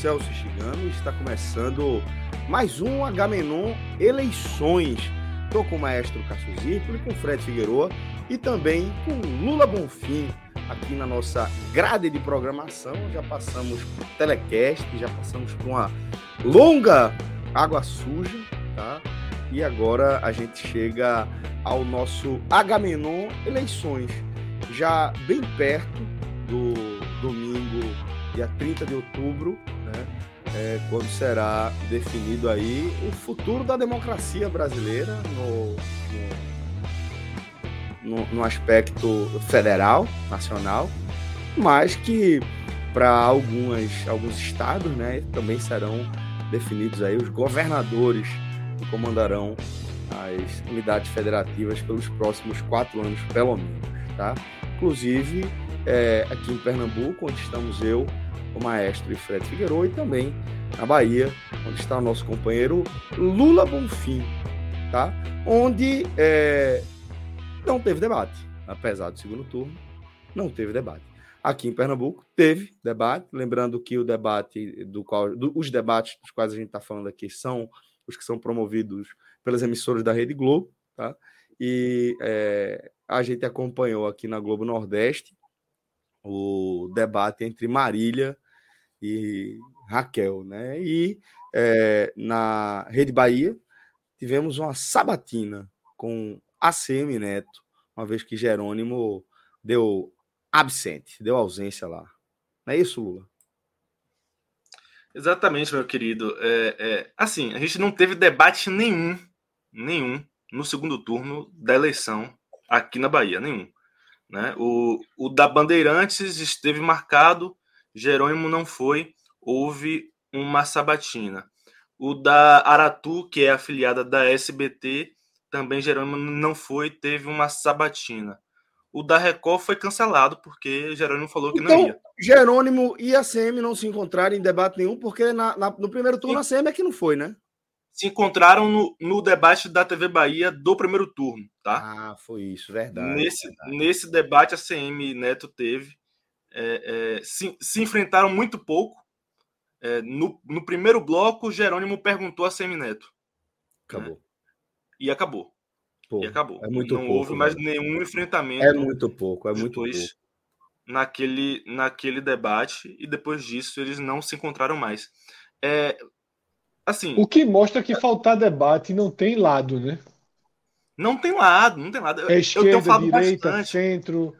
Celso Chigami e está começando mais um Agamenon Eleições. Estou com o maestro Cássio Zirpoli, com Fred Figueroa e também com Lula Bonfim aqui na nossa grade de programação. Já passamos por telecast, já passamos por uma longa água suja, tá? E agora a gente chega ao nosso Agamenon Eleições, já bem perto do domingo, dia 30 de outubro? É, quando será definido aí o futuro da democracia brasileira no, no, no, aspecto federal, nacional, mas que para algumas alguns estados, né, também serão definidos aí os governadores que comandarão as unidades federativas pelos próximos quatro anos, pelo menos, tá? Inclusive é, aqui em Pernambuco, onde estamos eu, o maestro e Fred Figueiredo, e também na Bahia, onde está o nosso companheiro Lula Bonfim, tá? Onde é, não teve debate, apesar do segundo turno, não teve debate. Aqui em Pernambuco teve debate, lembrando que o debate do qual, do, os debates dos quais a gente está falando aqui são os que são promovidos pelas emissoras da Rede Globo, tá? E é, a gente acompanhou aqui na Globo Nordeste o debate entre Marília e Raquel, né? E é, na Rede Bahia tivemos uma sabatina com ACM Neto, uma vez que Jerônimo deu absente, deu ausência lá. Não é isso, Lula? Exatamente, meu querido. É, é, assim, a gente não teve debate nenhum, nenhum, no segundo turno da eleição aqui na Bahia, nenhum. Né? O, o da Bandeirantes esteve marcado, Jerônimo não foi, houve uma sabatina. O da Aratu, que é afiliada da SBT, também Jerônimo não foi, teve uma sabatina. O da Record foi cancelado, porque Jerônimo falou que então, não ia. Jerônimo e a CM não se encontraram em debate nenhum, porque na, na, no primeiro turno Sim. a CM é que não foi, né? se encontraram no, no, debate da TV Bahia do primeiro turno, tá? Ah, foi isso, verdade. Nesse, verdade. nesse debate a CM Neto teve. É, é, se, se, enfrentaram muito pouco. É, no, no, primeiro bloco, Jerônimo perguntou a CM Neto. Acabou. Né? E acabou. Pô, e acabou. É muito Não pouco, houve mais nenhum enfrentamento. É muito pouco, é muito pouco. Naquele, naquele debate, e depois disso eles não se encontraram mais. É, assim. O que mostra que faltar debate não tem lado, né? Não tem lado, não tem lado. É esquerda, direita, bastante. centro.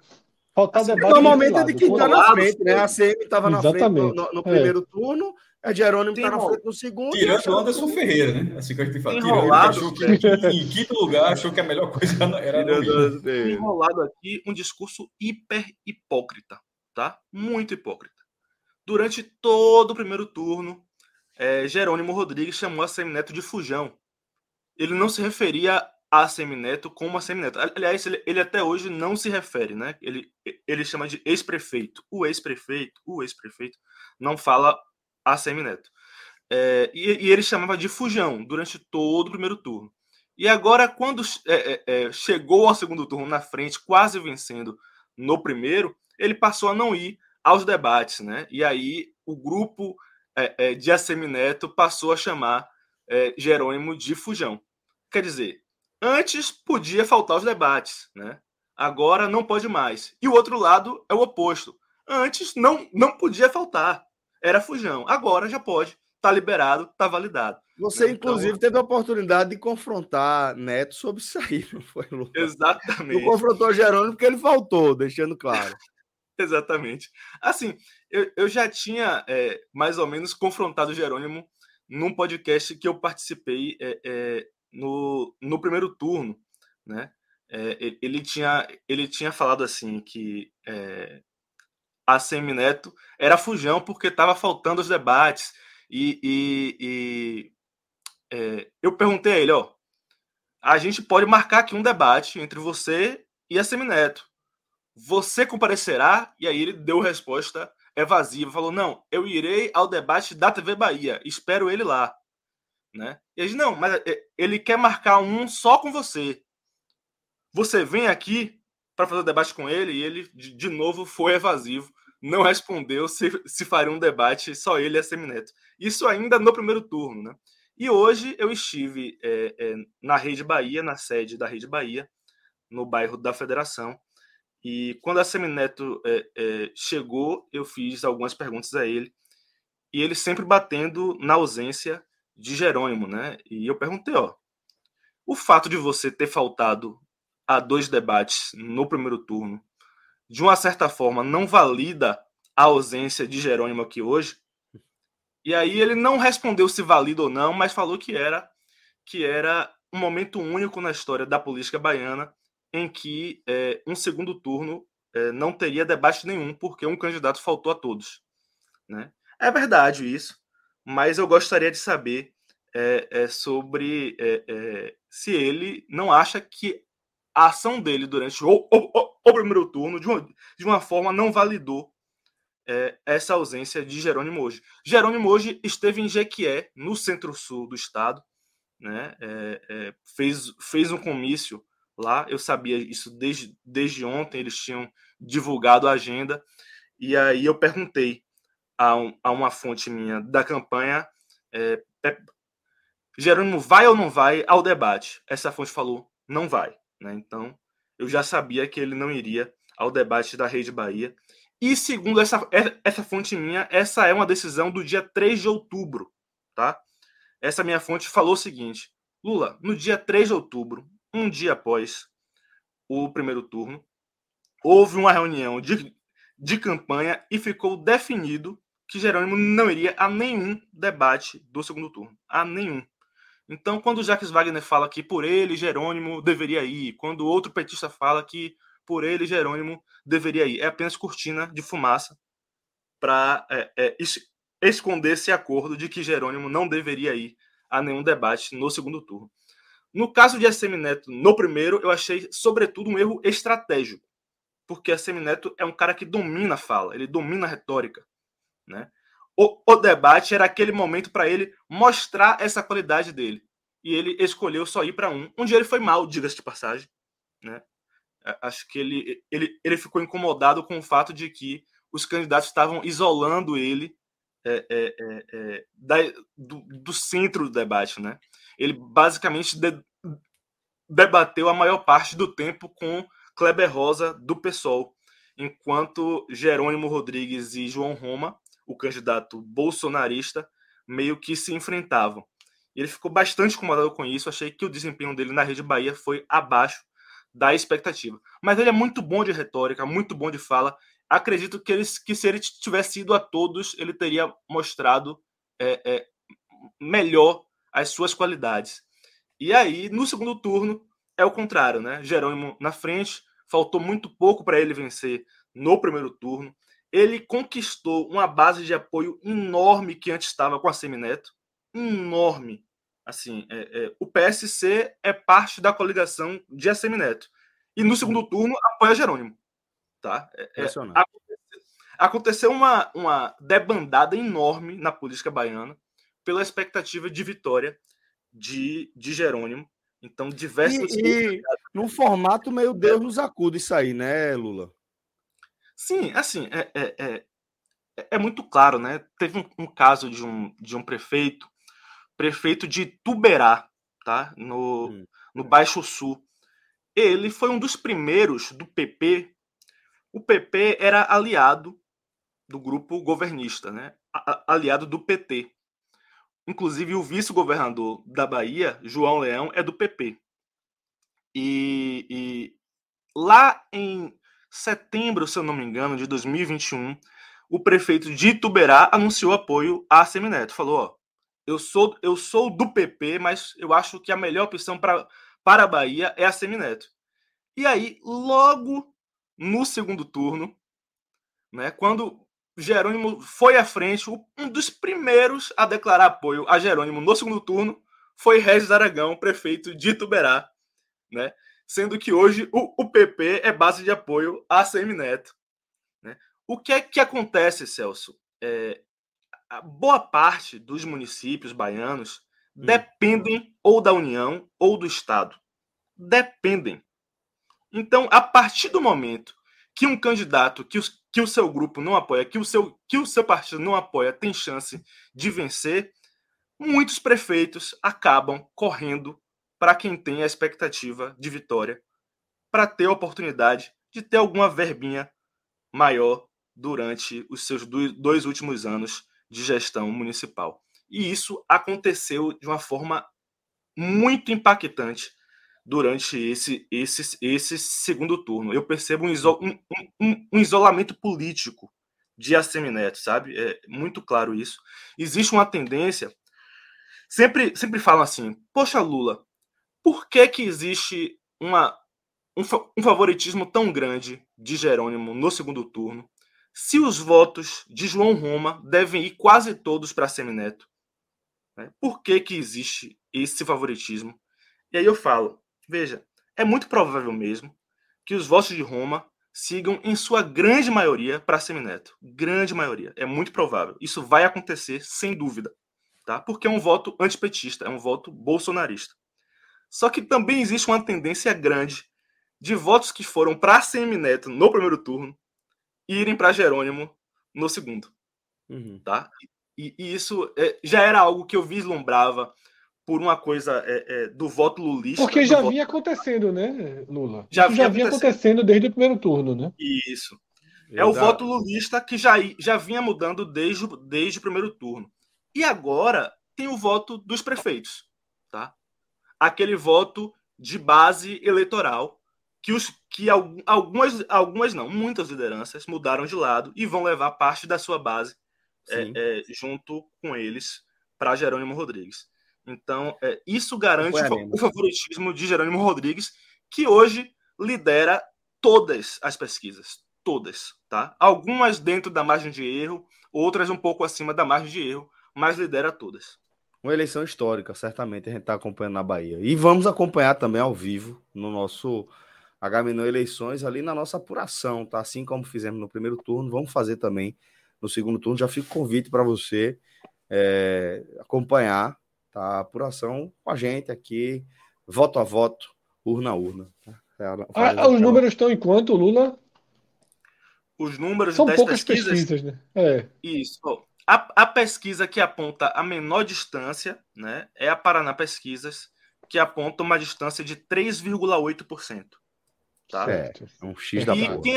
Faltar assim, debate. Normalmente é de quem está na frente, né? A CM estava na frente no, no, no É. primeiro turno, a Jerônimo está na frente no segundo. Tirando o Anderson Ferreira, né? Assim que a gente fala. Enrolado, achou que em quinto lugar achou que a melhor coisa era ir. enrolado aqui um discurso hiper hipócrita, tá? Muito hipócrita. Durante todo o primeiro turno, é, Jerônimo Rodrigues chamou a Semineto de fujão. Ele não se referia a Semineto como a Semineto. Aliás, ele, ele até hoje não se refere, né? Ele, ele chama de ex-prefeito. O ex-prefeito, o ex-prefeito, não fala a Semineto. É, e, e ele chamava de fujão durante todo o primeiro turno. E agora, quando é, é, é, chegou ao segundo turno na frente, quase vencendo no primeiro, ele passou a não ir aos debates, né? E aí o grupo é, é, de Assemineto passou a chamar Jerônimo de Fujão. Quer dizer, antes podia faltar os debates, né? Agora não pode mais. E o outro lado é o oposto. Antes não, não podia faltar. Era Fujão. Agora já pode. Está liberado, está validado. Você, né? inclusive, então... teve a oportunidade de confrontar Neto sobre isso aí, não foi, Lucas? Exatamente. Não confrontou Jerônimo porque ele faltou, deixando claro. Exatamente. Assim, eu, eu já tinha é, mais ou menos confrontado Jerônimo num podcast que eu participei é, é, no, no primeiro turno, né? É, ele, tinha, ele tinha falado assim que é, a Semineto era fujão porque estava faltando os debates e, e, e é, eu perguntei a ele, ó, a gente pode marcar aqui um debate entre você e a Semineto. Você comparecerá? E aí ele deu resposta evasiva, falou: não, eu irei ao debate da TV Bahia, espero ele lá. Né? E ele não, mas é, ele quer marcar um só com você. Você vem aqui para fazer o debate com ele e ele, de novo, foi evasivo, não respondeu se, se faria um debate só ele e a Semineto. Isso ainda no primeiro turno. Né? E hoje eu estive é, é, na Rede Bahia, na sede da Rede Bahia, no bairro da Federação, e quando a Semineto é, chegou, eu fiz algumas perguntas a ele, e ele sempre batendo na ausência de Jerônimo, né? E eu perguntei, ó, o fato de você ter faltado a dois debates no primeiro turno, de uma certa forma, não valida a ausência de Jerônimo aqui hoje? E aí ele não respondeu se valida ou não, mas falou que era que era um momento único na história da política baiana em que é, um segundo turno é, não teria debate nenhum, porque um candidato faltou a todos. Né? É verdade isso, mas eu gostaria de saber é, sobre se ele não acha que a ação dele durante o, o, o, o primeiro turno, de uma, de uma forma, não validou essa ausência de Jerônimo hoje. Jerônimo hoje esteve em Jequié, no centro-sul do estado, né? fez, fez um comício lá. Eu sabia isso desde, desde ontem, eles tinham divulgado a agenda. E aí eu perguntei a, um, a uma fonte minha da campanha: é, Jerônimo vai ou não vai ao debate? Essa fonte falou: não vai. Né? Então eu já sabia que ele não iria ao debate da Rede Bahia. E segundo essa, essa fonte minha, essa é uma decisão do dia 3 de outubro. Tá? Essa minha fonte falou o seguinte: Lula, no dia 3 de outubro, um dia após o primeiro turno, houve uma reunião de, de campanha e ficou definido que Jerônimo não iria a nenhum debate do segundo turno. A nenhum. Então, quando o Jacques Wagner fala que por ele Jerônimo deveria ir, quando outro petista fala que por ele Jerônimo deveria ir, é apenas cortina de fumaça para é, é, esconder esse acordo de que Jerônimo não deveria ir a nenhum debate no segundo turno. No caso de ACM Neto, no primeiro, eu achei, sobretudo, um erro estratégico. Porque ACM Neto é um cara que domina a fala, ele domina a retórica. Né? O, o debate era aquele momento para ele mostrar essa qualidade dele. E ele escolheu só ir para um, onde ele foi mal, diga-se de passagem. Né? Acho que ele, ele, ele ficou incomodado com o fato de que os candidatos estavam isolando ele é, é, é, é da, do, do, centro do debate, né? ele basicamente de, debateu a maior parte do tempo com Kleber Rosa do PSOL, enquanto Jerônimo Rodrigues e João Roma, o candidato bolsonarista, meio que se enfrentavam. Ele ficou bastante incomodado com isso, achei que o desempenho dele na Rede Bahia foi abaixo da expectativa. Mas ele é muito bom de retórica, muito bom de fala. Acredito que, ele, que se ele tivesse ido a todos, ele teria mostrado é, é, melhor as suas qualidades. E aí, no segundo turno, é o contrário, né? Jerônimo na frente, faltou muito pouco para ele vencer no primeiro turno. Ele conquistou uma base de apoio enorme que antes estava com a Semineto, enorme. Assim, é, é, o PSC é parte da coligação de Assemineto. E no segundo turno apoia Jerônimo. Tá? É, é aconteceu, aconteceu uma, uma debandada enorme na política baiana pela expectativa de vitória de, de Jerônimo. Então, diversos. E, e num formato meio Deus nos acuda isso aí, né, Lula? Sim, assim, é, é, é, é muito claro, né? Teve um, um, caso de um, de um prefeito, prefeito de Tuberá, tá? No, hum. no Baixo Sul. Ele foi um dos primeiros do PP. O PP era aliado do grupo governista, né? aliado do PT. inclusive o vice-governador da Bahia, João Leão, é do PP. E, e, lá em setembro, se eu não me engano, de 2021, o prefeito de Ituberá anunciou apoio a Semineto. Falou: ó, eu sou, eu sou do PP, mas eu acho que a melhor opção pra, para a Bahia é a Semineto. E aí, logo no segundo turno, né, quando Jerônimo foi à frente, um dos primeiros a declarar apoio a Jerônimo no segundo turno foi Regis Aragão, prefeito de Ituberá, né? Sendo que hoje o, o PP é base de apoio a Semineto. Né? O que é que acontece, Celso? É, boa parte dos municípios baianos hum. dependem ou da União ou do Estado. Dependem. Então, a partir do momento que um candidato que, os, que o seu grupo não apoia, que o, seu, que o seu partido não apoia, tem chance de vencer, muitos prefeitos acabam correndo para quem tem a expectativa de vitória, para ter a oportunidade de ter alguma verbinha maior durante os seus dois últimos anos de gestão municipal. E isso aconteceu de uma forma muito impactante durante esse, esse, esse segundo turno. Eu percebo um, iso, um, um, um isolamento político de Assemineto, sabe? É muito claro isso. Existe uma tendência. Sempre, sempre falam assim: Poxa, Lula, por que, que existe uma, um, um favoritismo tão grande de Jerônimo no segundo turno? Se os votos de João Roma devem ir quase todos para Semineto, né? por que, que existe esse favoritismo? E aí eu falo, veja, é muito provável mesmo que os votos de Roma sigam em sua grande maioria para Semineto. Grande maioria. É muito provável. Isso vai acontecer sem dúvida, tá? Porque é um voto antipetista, é um voto bolsonarista. Só que também existe uma tendência grande de votos que foram para Semineto no primeiro turno irem para Jerônimo no segundo. Uhum. Tá? E, e isso é, já era algo que eu vislumbrava por uma coisa é, é, do voto lulista. Porque já voto... vinha acontecendo, né, Lula? Já, vinha, já vinha acontecendo. acontecendo desde o primeiro turno, né? Isso. É o voto lulista que já, já vinha mudando desde, desde o primeiro turno. E agora tem o voto dos prefeitos. Aquele voto de base eleitoral que, os, que algumas, algumas não, muitas lideranças mudaram de lado e vão levar parte da sua base é, é, junto com eles para Jerônimo Rodrigues. Então, é, isso garante o favoritismo de Jerônimo Rodrigues, que hoje lidera todas as pesquisas. Todas, tá? Algumas dentro da margem de erro, outras um pouco acima da margem de erro, mas lidera todas. Uma eleição histórica, certamente, a gente está acompanhando na Bahia. E vamos acompanhar também ao vivo no nosso Agamenon Eleições ali na nossa apuração, tá? Assim como fizemos no primeiro turno, vamos fazer também no segundo turno. Já fica o convite para você é, acompanhar tá? a apuração com a gente aqui, voto a voto, urna a urna. Tá? É ah, os números estão em quanto, Lula? Os números São poucas pesquisas, pesquisas né? É. Isso. A, a, pesquisa que aponta a menor distância né, é a Paraná Pesquisas, que aponta uma distância de 3,8%. Tá? Certo. É um X da e quem,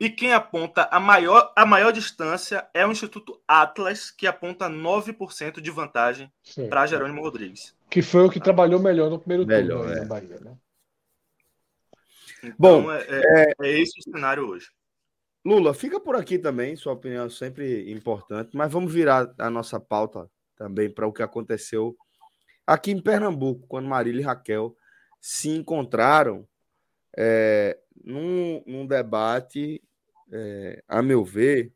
e quem aponta a maior, a maior distância é o Instituto Atlas, que aponta 9% de vantagem para Jerônimo Rodrigues. Que foi o que trabalhou melhor no primeiro melhor, turno é. na Bahia, né? Então, Bom, é, é, é, esse o cenário hoje. Lula, fica por aqui também, sua opinião é sempre importante, mas vamos virar a nossa pauta também para o que aconteceu aqui em Pernambuco, quando Marília e Raquel se encontraram é, num, num, debate, é, a meu ver,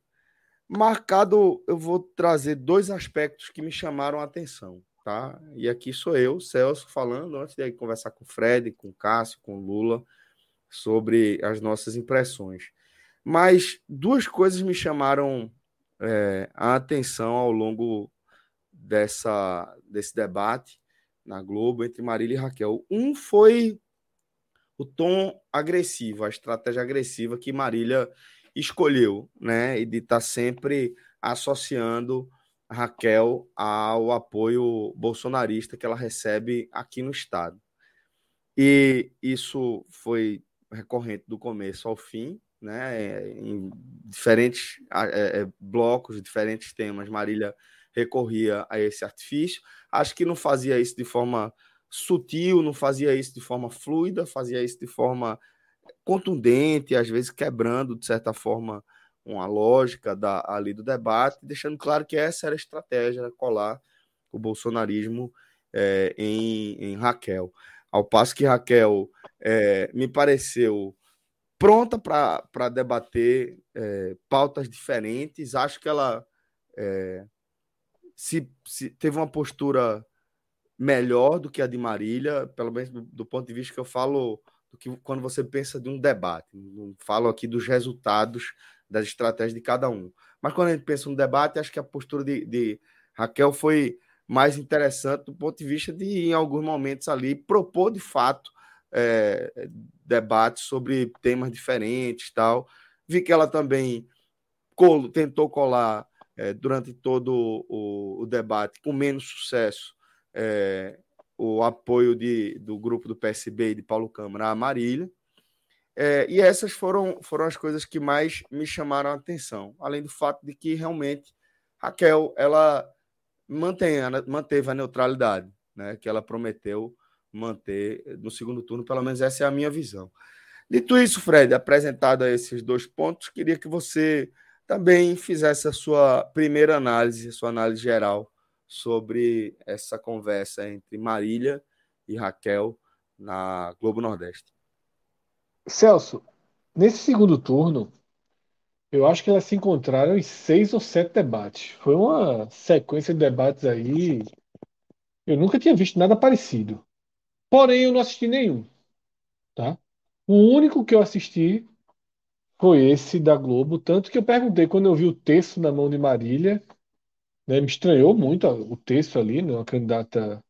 marcado. Eu vou trazer dois aspectos que me chamaram a atenção, tá? E aqui sou eu, Celso, falando, antes de conversar com o Fred, com o Cássio, com o Lula, sobre as nossas impressões. Mas duas coisas me chamaram é, a atenção ao longo dessa, desse debate na Globo entre Marília e Raquel. Um foi o tom agressivo, a estratégia agressiva que Marília escolheu, né? E de estar tá sempre associando Raquel ao apoio bolsonarista que ela recebe aqui no estado. E isso foi recorrente do começo ao fim, né? Em diferentes é, é, blocos, diferentes temas, Marília recorria a esse artifício. Acho que não fazia isso de forma sutil, não fazia isso de forma fluida, fazia isso de forma contundente, às vezes quebrando, de certa forma, uma lógica da, ali do debate, deixando claro que essa era a estratégia, colar o bolsonarismo é, em, em Raquel. Ao passo que Raquel é, me pareceu pronta para debater é, pautas diferentes, acho que ela se, se, teve uma postura melhor do que a de Marília, pelo menos do, do ponto de vista que eu falo do que quando você pensa de um debate. Não falo aqui dos resultados das estratégias de cada um. Mas quando a gente pensa no debate, acho que a postura de, de Raquel foi mais interessante do ponto de vista de, em alguns momentos ali, propor de fato é, debates sobre temas diferentes tal. Vi que ela também tentou colar é, durante todo o, o, debate, com menos sucesso, é, o apoio de, do grupo do PSB e de Paulo Câmara à Marília. É, e essas foram, foram as coisas que mais me chamaram a atenção, além do fato de que realmente Raquel ela mantém, manteve a neutralidade, né, que ela prometeu manter no segundo turno, pelo menos essa é a minha visão. Dito isso, Fred, apresentado esses dois pontos, queria que você também fizesse a sua primeira análise, a sua análise geral sobre essa conversa entre Marília e Raquel na Globo Nordeste. Celso, nesse segundo turno, eu acho que elas se encontraram em seis ou sete debates. Foi uma sequência de debates aí. Eu nunca tinha visto nada parecido. Porém, eu não assisti nenhum. Tá? O único que eu assisti foi esse da Globo. Tanto que eu perguntei quando eu vi o texto na mão de Marília. Né, me estranhou muito o texto ali, né, uma candidata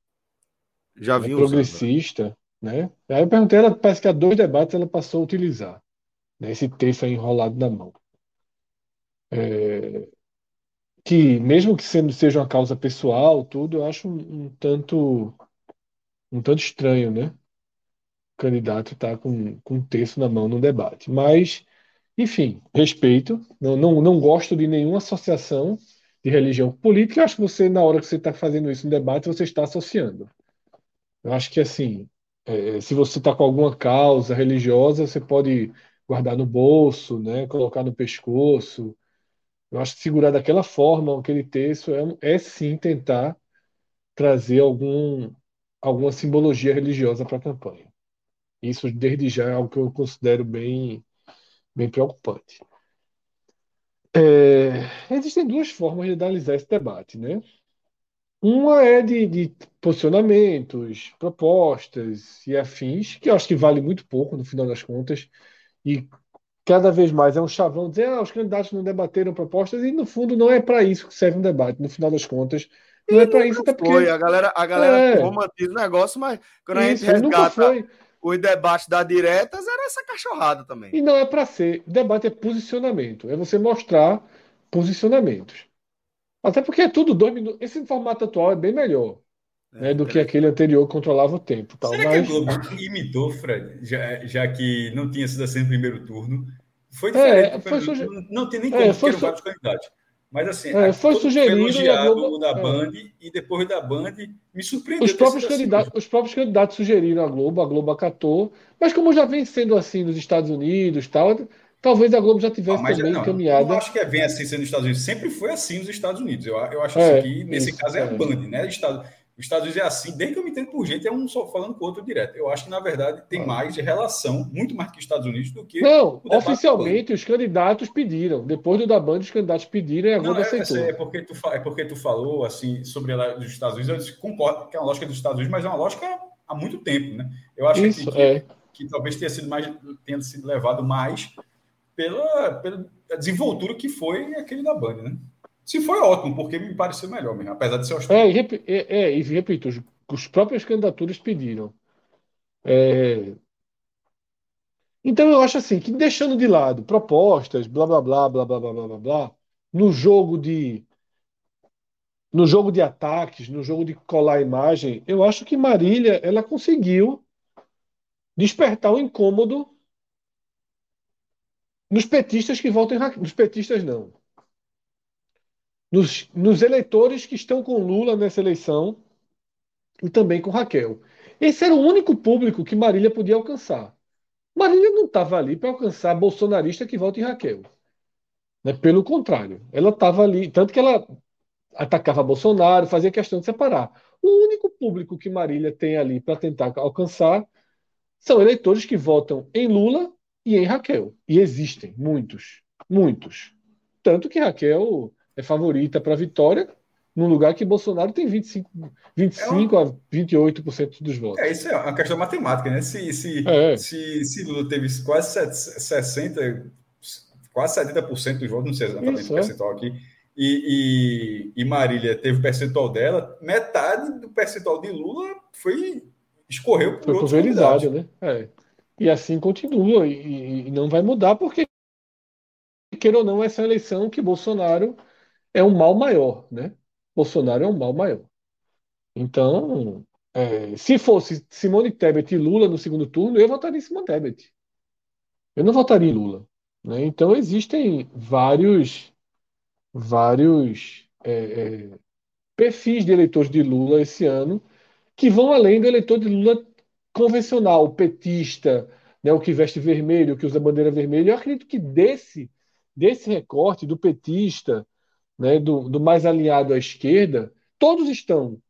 Já né, progressista. Né? Aí eu perguntei, ela parece que há dois debates ela passou a utilizar né, esse texto aí enrolado na mão. É, que mesmo que sendo, seja uma causa pessoal, tudo, eu acho um, um tanto um tanto estranho, né? O candidato está com, com um texto na mão no debate. Mas, enfim, respeito. Não, não, não gosto de nenhuma associação de religião política. Eu acho que você, na hora que você está fazendo isso no debate, você está associando. Eu acho que, assim, é, se você está com alguma causa religiosa, você pode guardar no bolso, né? Colocar no pescoço. Eu acho que segurar daquela forma aquele texto é, é sim tentar trazer algum, alguma simbologia religiosa para a campanha. Isso, desde já, é algo que eu considero bem, bem preocupante. É, existem duas formas de analisar esse debate, né? Uma é de, de, posicionamentos, propostas e afins, que eu acho que vale muito pouco no final das contas, e cada vez mais é um chavão dizer ah, os candidatos não debateram propostas, e no fundo não é para isso que serve um debate, no final das contas. Não é para isso, até porque. Foi. A galera, a galera é. romantiza o negócio, mas quando isso, a gente resgata os debates das diretas, era essa cachorrada também. E não é para ser. Debate é posicionamento. É você mostrar posicionamentos. Até porque é tudo dois minutos. Esse formato atual é bem melhor. É, né, do que aquele anterior que controlava o tempo. Tal. Será mas... que a Globo imitou, Fred, já, já que não tinha sido assim no primeiro turno? Foi diferente. É, foi não, não tem nem como, é, foi su... vários candidatos. Mas assim, é, foi sugerido elogiado Globo, da é. Band e depois da Band me surpreendeu. Os próprios, candidatos, assim. os próprios candidatos sugeriram a Globo, a Globo acatou, mas como já vem sendo assim nos Estados Unidos, tal, talvez a Globo já tivesse ah, também não, encaminhada. Eu acho que é bem assim sendo nos Estados Unidos, sempre foi assim nos Estados Unidos. Eu, eu acho é, que nesse isso, caso é, a é. Band, né? Estado, os Estados Unidos é assim, desde que eu me entendo por gente, é um só falando com o outro direto. Eu acho que, na verdade, tem ah. mais de relação, muito mais que os Estados Unidos, do que. Não, oficialmente os candidatos pediram. Depois do da Band, os candidatos pediram e a Globo é, aceitou. É, porque tu, é porque tu falou assim sobre a dos Estados Unidos, eu concordo que é uma lógica dos Estados Unidos, mas é uma lógica há muito tempo, né? Eu acho Isso, que, é. que, talvez tenha sido mais tenha sido levado mais pela, pela desenvoltura que foi aquele da Band, né? Se foi ótimo, porque me pareceu melhor mesmo, apesar de ser hostil. É, e, é, é, e repito, os, os próprios candidaturas pediram. É... Então eu acho assim, que deixando de lado propostas, blá blá blá blá blá blá blá blá, blá no jogo de no jogo de ataques, no jogo de colar imagem, eu acho que Marília ela conseguiu despertar o um incômodo nos petistas que votam em nos petistas não nos, nos eleitores que estão com Lula nessa eleição e também com Raquel. Esse era o único público que Marília podia alcançar. Marília não estava ali para alcançar bolsonarista que vota em Raquel. Né? Pelo contrário, ela estava ali, tanto que ela atacava Bolsonaro, fazia questão de separar. O único público que Marília tem ali para tentar alcançar são eleitores que votam em Lula e em Raquel. E existem muitos, muitos. Tanto que Raquel é favorita para a vitória, num lugar que Bolsonaro tem 25, 25 é uma... a 28% dos votos. É, isso é uma questão matemática, né? Se, se, é. se, se Lula teve quase 60, quase 70% dos votos, não sei exatamente isso, o é. percentual é. aqui, e, e, e, Marília teve o percentual dela, metade do percentual de Lula foi escorreu por foi pulverizado, né? É. E assim continua e, e não vai mudar porque queira ou não essa eleição que Bolsonaro é um mal maior, né? Bolsonaro é um mal maior. Então, é, se fosse Simone Tebet e Lula no segundo turno, eu votaria em Simone Tebet. Eu não votaria em Lula. Né? Então, existem vários, vários é, é, perfis de eleitores de Lula esse ano que vão além do eleitor de Lula convencional, petista, né, o que veste vermelho, o que usa bandeira vermelha. Eu acredito que desse, desse recorte do petista, né, do, do mais alinhado à esquerda, todos estão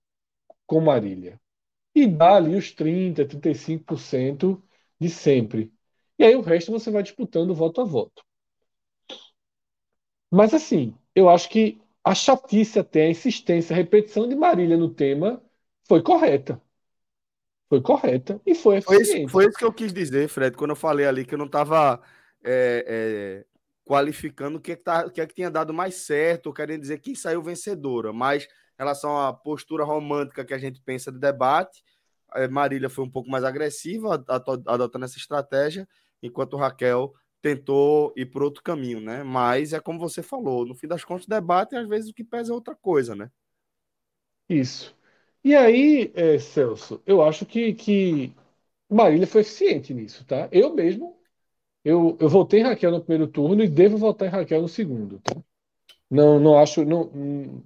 com Marília. E dá ali os 30%, 35% de sempre. E aí o resto você vai disputando voto a voto. Mas assim, eu acho que a chatice até, a insistência, a repetição de Marília no tema foi correta. Foi correta e foi eficiente. Foi isso, foi isso que eu quis dizer, Fred, quando eu falei ali que eu não estava é, é, qualificando o que, é que, tá, o que é que tinha dado mais certo, querendo dizer quem saiu vencedora, mas em relação à postura romântica que a gente pensa de debate, Marília foi um pouco mais agressiva, adotando essa estratégia, enquanto Raquel tentou ir por outro caminho, né? Mas é como você falou, no fim das contas, debate às vezes o que pesa é outra coisa, né? Isso. E aí, é, Celso, eu acho que, que Marília foi eficiente nisso, tá? Eu mesmo eu, eu votei em Raquel no primeiro turno e devo votar em Raquel no segundo. Tá? Não, não acho. Não,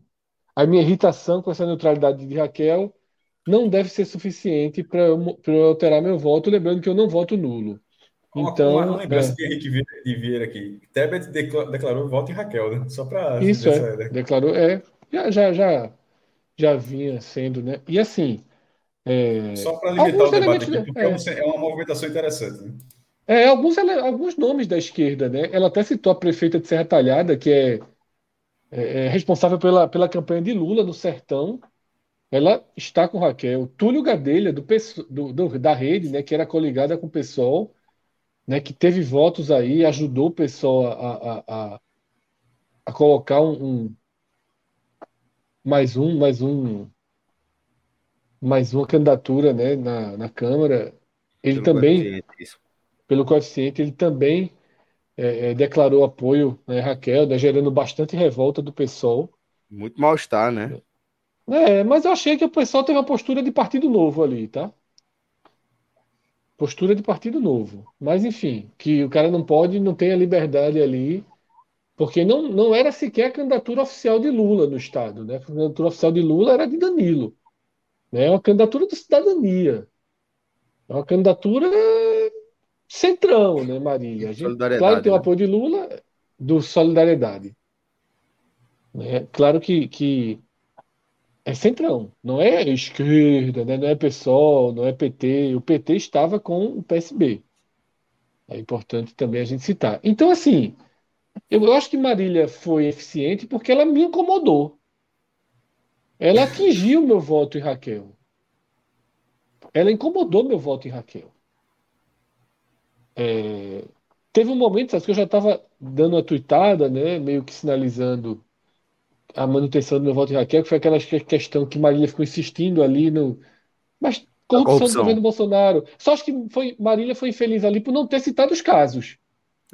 a minha irritação com essa neutralidade de Raquel não deve ser suficiente para eu, eu alterar meu voto, lembrando que eu não voto nulo. Então, uma, uma lembrança é. de Henrique Vieira aqui. Tebet declarou voto em Raquel, né? Só para. Isso, é. Né? Declarou, é. Já, já, já, já vinha sendo, né? E assim. É... Só para limitar o debate aqui, porque é. é uma movimentação interessante. Né? É, alguns, alguns nomes da esquerda, né? Ela até citou a prefeita de Serra Talhada, que é, é, é responsável pela, pela campanha de Lula no Sertão. Ela está com Raquel. Túlio Gadelha, do, do, do, da rede, né, que era coligada com o PSOL, né, que teve votos aí, ajudou o PSOL a, a, a, a colocar um, um, mais um, mais um, mais uma candidatura né, na, na Câmara. Ele também pelo coeficiente, ele também é, é, declarou apoio, né, Raquel, né, gerando bastante revolta do PSOL. Muito mal-estar, né? É, mas eu achei que o PSOL teve uma postura de partido novo ali, tá? Postura de partido novo. Mas, enfim, que o cara não pode, não tem a liberdade ali, porque não, não era sequer a candidatura oficial de Lula no Estado, né? A candidatura oficial de Lula era de Danilo. Né? É uma candidatura de cidadania. É uma candidatura centrão, né, Marília? A gente, claro que tem o né? apoio de Lula, do Solidariedade. Né? Claro que, que é centrão, não é esquerda, né? não é PSOL, não é PT. O PT estava com o PSB. É importante também a gente citar. Então, assim, eu acho que Marília foi eficiente porque ela me incomodou. Ela atingiu meu voto em Raquel. Ela incomodou meu voto em Raquel. É, teve um momento sabe, que eu já estava dando uma tuitada, né, meio que sinalizando a manutenção do meu voto de Raquel, que foi aquela questão que Marília ficou insistindo ali no. Mas corrupção, corrupção. do governo Bolsonaro. Só acho que foi, Marília foi infeliz ali por não ter citado os casos.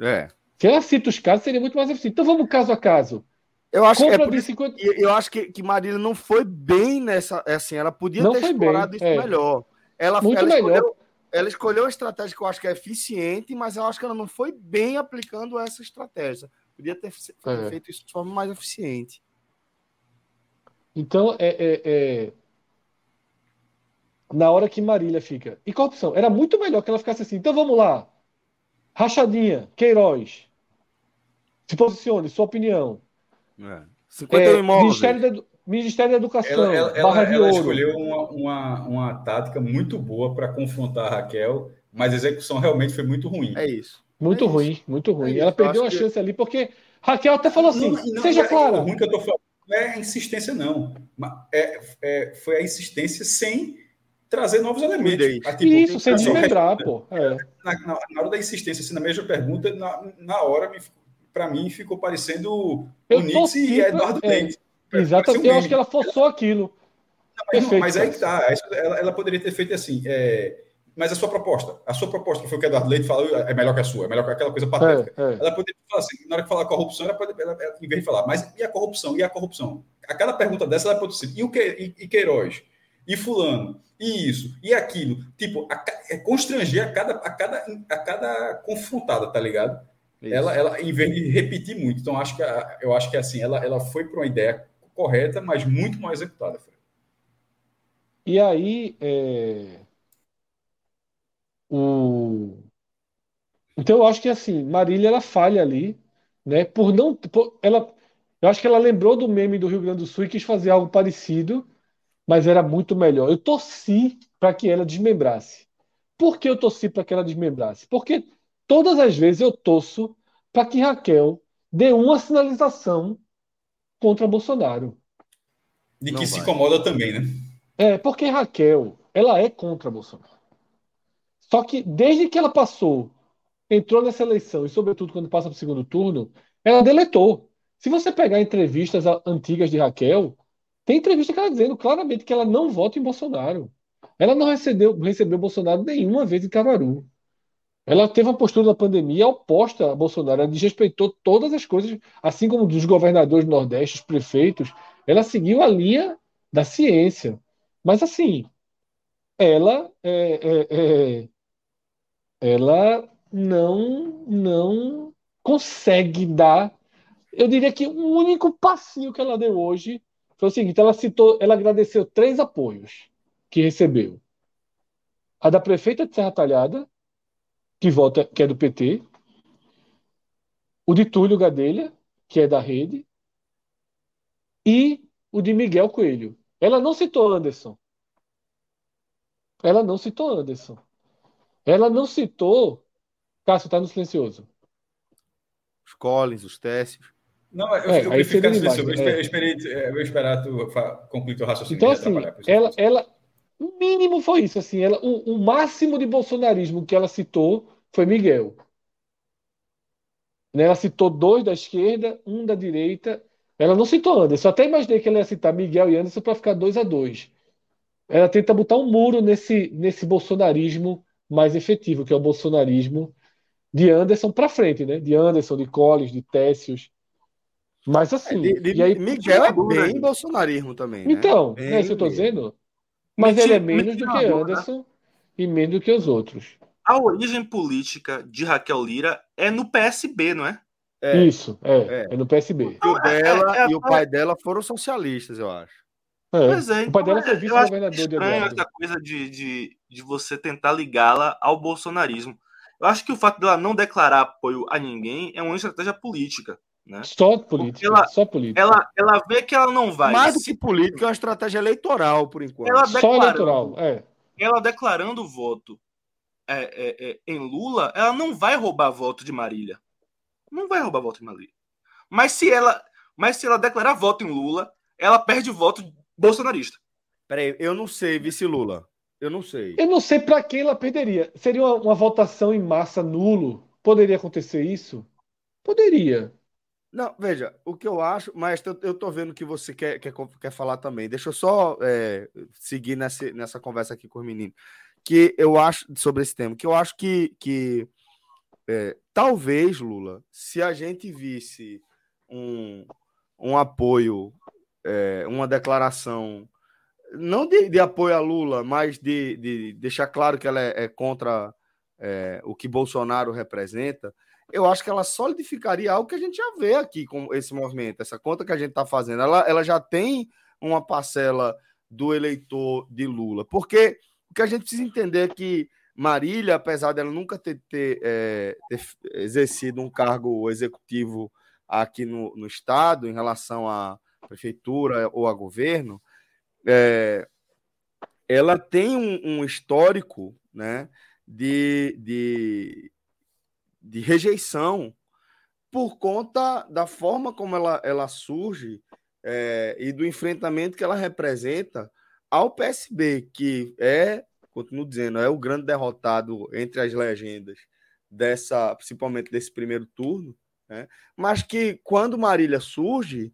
É. Se ela cita os casos, seria muito mais eficiente. Então vamos caso a caso. Eu acho, é por 50... eu acho que, que Marília não foi bem nessa. Assim, ela podia não ter explorado bem, isso é. melhor. Ela, muito ela melhor. Escolheu, ela escolheu uma estratégia que eu acho que é eficiente, mas eu acho que ela não foi bem aplicando essa estratégia. Podia ter é. feito isso de forma mais eficiente. Então, é, é, é, na hora que Marília fica. E corrupção? Era muito melhor que ela ficasse assim. Então vamos lá. Rachadinha, Queiroz. Se posicione, sua opinião. É. 50 é, imóveis. Ministério da, Ministério da Educação. Ela, ela, Barra ela, de ela Ouro. escolheu uma, uma, uma tática muito boa para confrontar a Raquel, mas a execução realmente foi muito ruim. É isso. Muito é ruim, isso. muito ruim. É ela perdeu a chance que... ali, porque Raquel até falou assim: não, não, seja é, clara. O ruim que eu tô falando não é a insistência, não. É, é, foi a insistência sem trazer novos elementos. Tipo, Isso, sem desmembrar, pô. É. Na, na, na, hora da insistência, assim, na mesma pergunta, na, na hora, para mim, ficou parecendo o Nietzsche e Eduardo é, Leite. Exatamente, eu acho que ela forçou aquilo. Não, mas, Perfeito, mas aí que tá. Ela, ela, poderia ter feito assim. É, mas a sua proposta, a sua proposta, que foi o que Eduardo Leite falou, é melhor que a sua, é melhor que aquela coisa patética. É, é. Ela poderia falar assim, na hora que falar corrupção, ela, pode, ela, ela, em vez de falar, mas e a corrupção? E a corrupção? A cada pergunta dessa, ela pode ser, e o que, e, e Queiroz? E fulano? E isso? E aquilo? Tipo, a, é constranger a cada, a cada, a cada confrontada, tá ligado? Ela, ela, em vez de repetir muito. Então, acho que, eu acho que assim, ela, ela foi para uma ideia correta, mas muito mal executada. Fred. E aí, é... o... então eu acho que assim, Marília ela falha ali, né? Por não, por... ela, eu acho que ela lembrou do meme do Rio Grande do Sul e quis fazer algo parecido, mas era muito melhor. Eu torci para que ela desmembrasse. Por que eu torci para que ela desmembrasse? Porque todas as vezes eu torço para que Raquel dê uma sinalização contra Bolsonaro. De que Não se vai. incomoda também, né? É, porque Raquel, ela é contra Bolsonaro. Só que desde que ela passou, entrou nessa eleição, e sobretudo quando passa para o segundo turno, ela deletou. Se você pegar entrevistas antigas de Raquel, tem entrevista que ela dizendo claramente que ela não vota em Bolsonaro. Ela não recebeu, recebeu Bolsonaro nenhuma vez em Caruaru. Ela teve uma postura na pandemia oposta a Bolsonaro. Ela desrespeitou todas as coisas, assim como dos governadores do Nordeste, os prefeitos. Ela seguiu a linha da ciência. Mas, assim, ela, é, é, é, ela não, não consegue dar. Eu diria que o único passinho que ela deu hoje foi o seguinte: ela citou, ela agradeceu três apoios que recebeu. A da prefeita de Serra Talhada, que vota, que é do PT, o de Túlio Gadelha, que é da rede, e o de Miguel Coelho. Ela não citou Anderson. Ela não citou Anderson. Ela não citou. Cássio, está no silencioso. Os Collins, os Técios. Não, eu, é, eu ficar silencioso. Eu, é. esperei, eu vou esperar tu concluir teu raciocínio. Então, assim, ela, ela, o mínimo foi isso, assim, ela, o, o máximo de bolsonarismo que ela citou foi Miguel. Né, ela citou dois da esquerda, um da direita. Ela não citou Anderson. Eu até imaginei que ela ia citar Miguel e Anderson para ficar dois a dois. Ela tenta botar um muro nesse, nesse bolsonarismo mais efetivo, que é o bolsonarismo de Anderson para frente, né? De Anderson, de Collins, de Técios. Mas assim. De, de, e aí, Miguel é bem bolsonarismo também. Né? Então, bem é isso que eu estou dizendo. Mas ele é menos do que Anderson né? e menos do que os outros. A origem política de Raquel Lira é no PSB, não é? é Isso, é, é, é. no PSB. O dela é, é, e o pai dela foram socialistas, eu acho. É. Pois é, o pai dela então, foi vice-governador de Eduardo. essa coisa de, de, de você tentar ligá-la ao bolsonarismo. Eu acho que o fato dela não declarar apoio a ninguém é uma estratégia política. Né? Só política, ela, só política. Ela, ela vê que ela não vai. Mais do que política, é uma estratégia eleitoral, por enquanto. Ela só eleitoral, é. Ela declarando voto é, é, é, em Lula, ela não vai roubar voto de Marília. Não vai roubar voto de Marília. Mas se ela, mas se ela declarar voto em Lula, ela perde voto bolsonarista. Peraí, eu não sei, vice Lula. Eu não sei. Eu não sei para quem ela perderia. Seria uma, uma votação em massa nulo? Poderia acontecer isso? Poderia. Não, veja, o que eu acho, mas eu, tô vendo que você quer, quer, quer falar também. Deixa eu só é, seguir nessa, nessa conversa aqui com o menino. Que eu acho, sobre esse tema, que eu acho que, que é, talvez, Lula, se a gente visse um, um apoio, é, uma declaração, não de, de, apoio a Lula, mas de, de deixar claro que ela é, é contra é, o que Bolsonaro representa, eu acho que ela solidificaria algo que a gente já vê aqui com esse movimento, essa conta que a gente está fazendo. Ela, ela já tem uma parcela do eleitor de Lula. Porque o que a gente precisa entender é que Marília, apesar dela nunca ter, ter, é, ter exercido um cargo executivo aqui no, no, Estado, em relação à prefeitura ou a governo, é, ela tem um, um histórico né, de, de, de, rejeição por conta da forma como ela, ela surge é, e do enfrentamento que ela representa ao PSB, que é, continuo dizendo, é o grande derrotado entre as legendas dessa, principalmente desse primeiro turno, né? mas que quando Marília surge,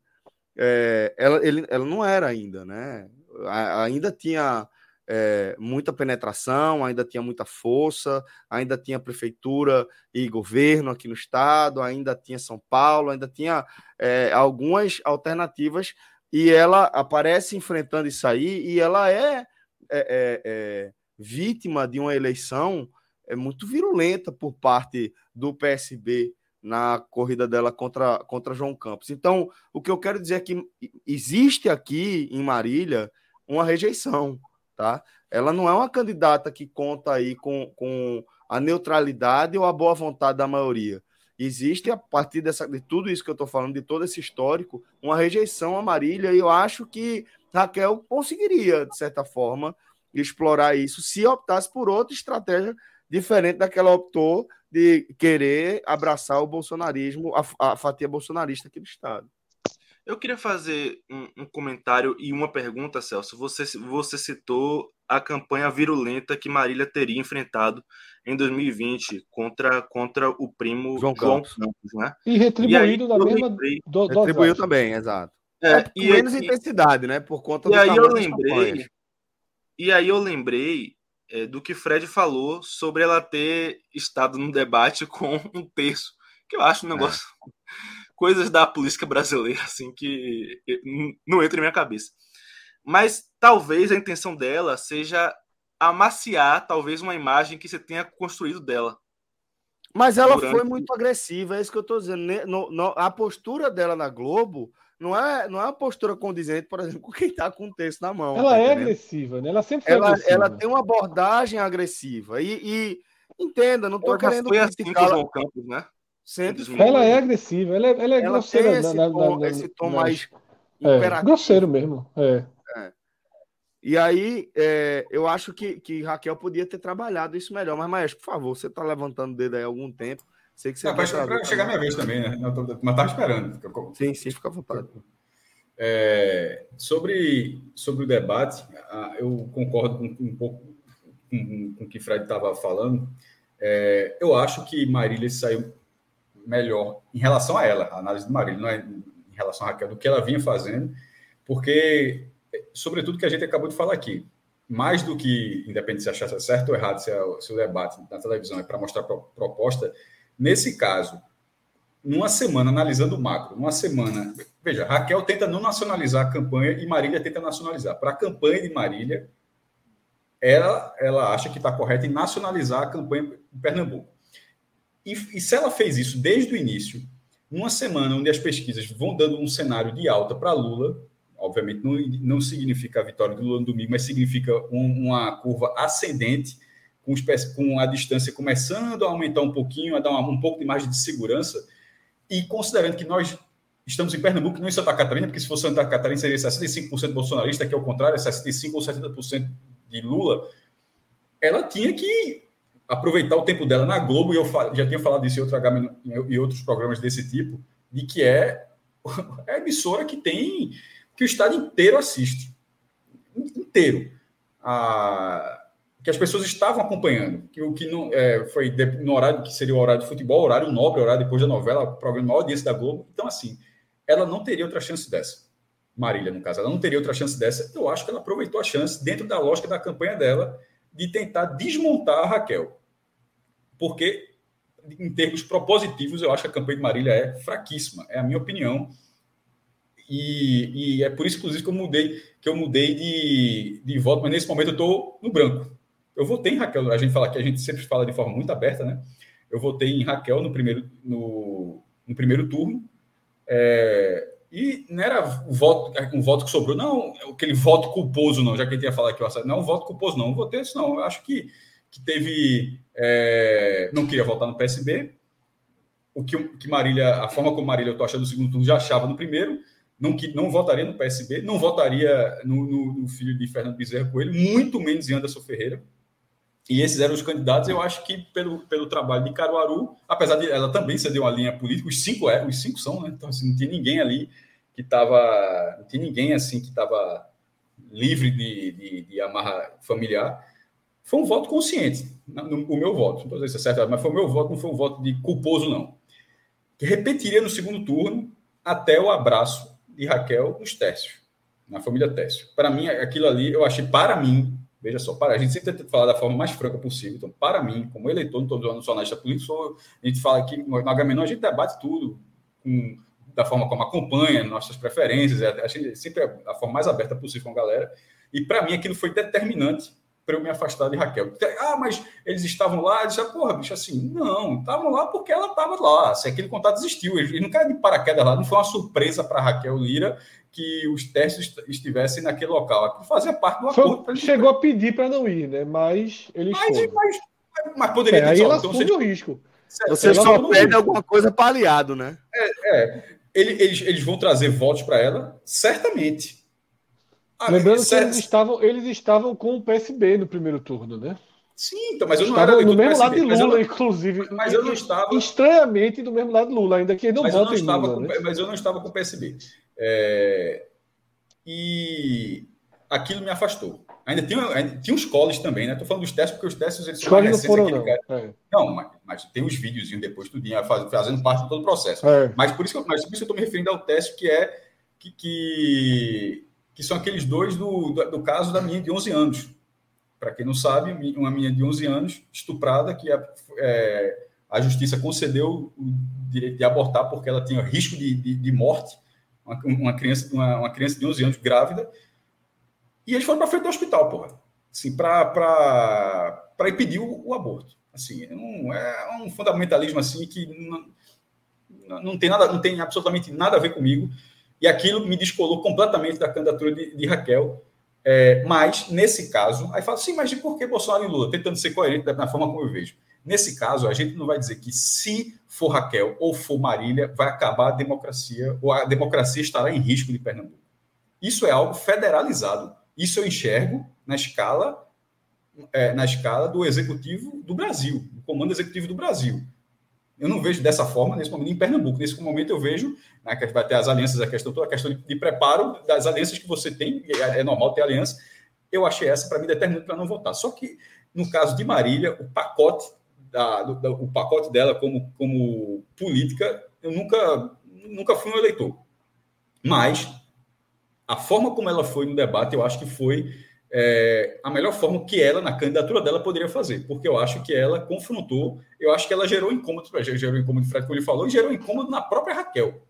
é, ela, ele, ela não era ainda, né? ainda tinha é, muita penetração, ainda tinha muita força, ainda tinha prefeitura e governo aqui no estado, ainda tinha São Paulo, ainda tinha é, algumas alternativas e ela aparece enfrentando isso aí e ela é, é, é, é vítima de uma eleição é muito virulenta por parte do PSB na corrida dela contra, contra João Campos. Então, o que eu quero dizer é que existe aqui em Marília uma rejeição tá? Ela não é uma candidata que conta aí com, com a neutralidade ou a boa vontade da maioria. Existe, a partir dessa, de tudo isso que eu estou falando, de todo esse histórico, uma rejeição a Marília, e eu acho que Raquel conseguiria, de certa forma, explorar isso se optasse por outra estratégia diferente da que ela optou de querer abraçar o bolsonarismo, a, a fatia bolsonarista aqui do Estado. Eu queria fazer um, um, comentário e uma pergunta, Celso. Você, você citou a campanha virulenta que Marília teria enfrentado em 2020 contra, contra o primo João, João Campos. Campos, né? E retribuído da mesma. Lembrei, do, retribuiu também, exato. É, é e menos e, intensidade, né? Por conta e do aí eu lembrei. E aí eu lembrei é, do que Fred falou sobre ela ter estado no debate com um terço, que eu acho um é. negócio. É coisas da política brasileira, assim, que não entra em minha cabeça. Mas talvez a intenção dela seja amaciar, talvez, uma imagem que você tenha construído dela. Mas ela durante... foi muito agressiva, é isso que eu estou dizendo. No, no, a postura dela na Globo não é, não é uma postura condizente, por exemplo, com quem está com o texto na mão. Ela tá é agressiva, né? Ela sempre foi ela, agressiva. Ela tem uma abordagem agressiva. E, e entenda, não estou querendo. Foi assim com o João Campos, né? Sempre ela é agressiva, ela é, ela é ela grosseira. esse, na, tom, na, esse tom mais é, grosseiro mesmo. É. é. E aí, é, eu acho que, que Raquel podia ter trabalhado isso melhor. Mas, Maestro, por favor, você está levantando o dedo aí há algum tempo. Sei que você Não, vai chegar, chegar minha vez também, né? Mas estava esperando. Sim, sim, fica à vontade. É, sobre, sobre o debate, eu concordo com, um pouco com, com o que o Fred estava falando. É, eu acho que Marília saiu melhor em relação a ela, a análise de Marília, não é em relação a Raquel, do que ela vinha fazendo, porque, sobretudo, que a gente acabou de falar aqui, mais do que, independente se achar certo ou errado, se, é, se o debate na televisão é para mostrar proposta, nesse caso, numa semana, analisando o macro, numa semana, veja, Raquel tenta não nacionalizar a campanha e Marília tenta nacionalizar. Para a campanha de Marília, ela, ela acha que está correto em nacionalizar a campanha em Pernambuco. E, e se ela fez isso desde o início, numa semana onde as pesquisas vão dando um cenário de alta para Lula, obviamente não, não significa a vitória do Lula no domingo, mas significa um, uma curva ascendente, com, com, a distância começando a aumentar um pouquinho, a dar uma, um pouco de margem de segurança, e considerando que nós estamos em Pernambuco, não em Santa Catarina, porque se fosse Santa Catarina seria 65% bolsonarista, que é o contrário, é 65% ou 70% de Lula, ela tinha que aproveitar o tempo dela na Globo, e eu já tinha falado isso em, outro em outros programas desse tipo, de que é, é a emissora que tem que o estado inteiro assiste. Inteiro. A, que as pessoas estavam acompanhando, que o que não é, foi no horário que seria o horário de futebol, horário nobre, horário depois da novela, programa audiência da Globo. Então, assim, ela não teria outra chance dessa. Marília, no caso, ela não teria outra chance dessa. Eu acho que ela aproveitou a chance dentro da lógica da campanha dela de tentar desmontar a Raquel porque, em termos propositivos, eu acho que a campanha de Marília é fraquíssima, é a minha opinião. E, e é por isso, inclusive, que eu mudei, que eu mudei de, de voto, mas nesse momento eu estou no branco. Eu votei em Raquel, a gente fala que a gente sempre fala de forma muito aberta, né? Eu votei em Raquel no primeiro, no, no primeiro turno. É, E não era o voto, um voto que sobrou, não, aquele voto culposo, não, já que ele tinha falado eu não, um voto culposo, não, não votei isso, não. Eu acho que, que teve. É, não queria votar no PSB. O que, que Marília, a forma como Marília eu achando no segundo turno, já achava no primeiro. Não, que, não votaria no PSB, não votaria no, no, no filho de Fernando Bezerra Coelho, muito menos em Anderson Ferreira. E esses eram os candidatos. Eu acho que pelo, pelo trabalho de Caruaru, apesar de ela também ser de uma linha política, os cinco é, os cinco são, né? Então assim, não tinha ninguém ali que estava, não tinha ninguém assim que estava livre de, de, de, amarra familiar. Foi um voto consciente, o meu voto. Não estou se é certo, mas foi o meu voto, não foi um voto de culposo não. Que repetiria no segundo turno até o abraço de Raquel nos Tércio, na família Tércio. Para mim, aquilo ali, eu achei, para mim, Veja só, para a gente sempre falar da forma mais franca possível. Então, para mim, como eleitor, não estou dizendo só analista político, a gente fala que no Agamenon a gente debate tudo com, da forma como acompanha, nossas preferências, é, a gente, sempre é a forma mais aberta possível com a galera. E para mim aquilo foi determinante para eu me afastar de Raquel. Ah, mas eles estavam lá, eu disse, ah, porra, bicho, assim, não, estavam lá porque ela estava lá, se aquele contato existiu, eles não querem de paraquedas lá, não foi uma surpresa para Raquel Lira que os testes estivessem naquele local. Aquilo fazia parte do acordo. Foi, chegou a pedir para não ir, né? Mas eles mas, foram. Mas, mas poderia é, ter aí ela então, o risco. Você só pede alguma coisa para aliado, né? É, é. Eles, eles vão trazer votos para ela, certamente. Ah, Lembrando que eles estavam, eles estavam com o PSB no primeiro turno, né? Sim, então, mas eu não estava era no mesmo lado de Lula, mas inclusive. Mas eu não estava. Estranhamente do mesmo lado de Lula, ainda que não mas votem não Lula, com, né? Mas eu não estava com o PSB. É, e aquilo me afastou. Ainda tinha, ainda tinha os coles também, né? Estou falando dos testes, porque os testes eles são mais recentes. Não, é. não mas, mas, tem os videozinhos depois, tudinho, fazendo parte de todo o processo. É. Mas, por isso que eu estou me referindo ao teste que é que, que, que são aqueles dois do, do, do, caso da minha de 11 anos. Para quem não sabe, uma minha de 11 anos, estuprada, que a, é, a justiça concedeu o direito de abortar porque ela tinha risco de, de, de morte uma, uma, criança, uma, uma, criança de 11 anos grávida, e eles foram para frente do hospital, porra. Assim, para impedir o, o, aborto. Assim, é um fundamentalismo assim que não, não, tem nada, não tem absolutamente nada a ver comigo. E aquilo me descolou completamente da candidatura de, de Raquel. É, mas, nesse caso, aí fala assim, mas por que Bolsonaro e Lula? Tentando ser coerente da forma como eu vejo. Nesse caso, a gente não vai dizer que se for Raquel ou for Marília, vai acabar a democracia, ou a democracia estará em risco de Pernambuco. Isso é algo federalizado. Isso eu enxergo na escala, é, na escala do executivo do Brasil, do comando executivo do Brasil. Eu não vejo dessa forma nesse momento em Pernambuco. Nesse momento eu vejo né, que vai ter as alianças, a questão toda, a questão de, preparo das alianças que você tem, é, é normal ter aliança. Eu achei essa para mim determinante para não votar. Só que no caso de Marília, o pacote da, do, do, o pacote dela como, como política, eu nunca, nunca fui um eleitor. Mas a forma como ela foi no debate, eu acho que foi é, a melhor forma que ela, na candidatura dela, poderia fazer. Porque eu acho que ela confrontou, eu acho que ela gerou incômodo, gerou incômodo, Fred, como ele falou, e gerou incômodo na própria Raquel.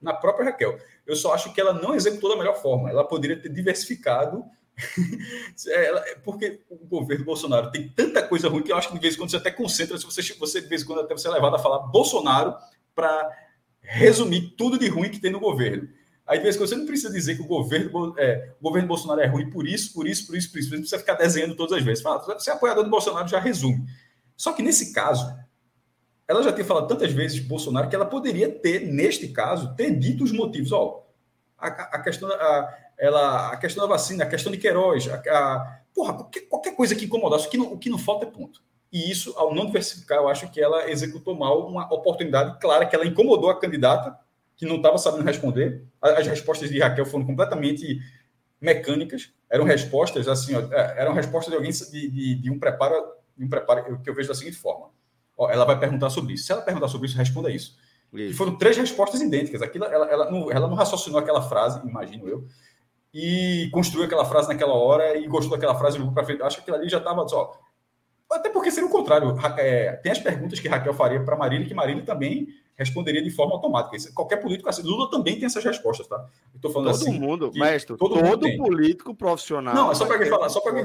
Na própria Raquel. Eu só acho que ela não executou da melhor forma. Ela poderia ter diversificado É, é porque o governo Bolsonaro tem tanta coisa ruim que eu acho que de vez em quando você até concentra, se você, você de vez em quando até você é levado a falar Bolsonaro para resumir tudo de ruim que tem no governo. Aí, de vez você não precisa dizer que o governo, é, o governo Bolsonaro é ruim por isso, por isso, por isso, por isso. Você não precisa ficar desenhando todas as vezes. Fala, você é apoiador do Bolsonaro, já resume. Só que nesse caso, ela já tinha falado tantas vezes Bolsonaro que ela poderia ter, neste caso, ter dito os motivos. Ó, a, a questão. A, ela, a questão da vacina, a questão de Queiroz, a, a porra, qualquer, qualquer, coisa que incomodasse, o que, não, o que não falta é ponto. E isso, ao não diversificar, eu acho que ela executou mal uma oportunidade clara, que ela incomodou a candidata, que não estava sabendo responder. As respostas de Raquel foram completamente mecânicas, eram respostas assim, ó, é, eram respostas de alguém de, de, de, um preparo, de um preparo que eu vejo da seguinte forma. Ó, ela vai perguntar sobre isso. Se ela perguntar sobre isso, responda isso. isso. E foram três respostas idênticas. Aquilo, ela, ela, não, ela não raciocinou aquela frase, imagino eu, e construiu aquela frase naquela hora e gostou daquela frase e para frente. Acho que aquilo ali já estava só. Até porque seria o contrário. É, tem as perguntas que Raquel faria para Marília que Marília também responderia de forma automática. Isso, qualquer político assim, Lula também tem essas respostas, tá? Eu falando todo assim, mundo, mestre, todo, todo mundo político profissional. Não, é só para falar, só para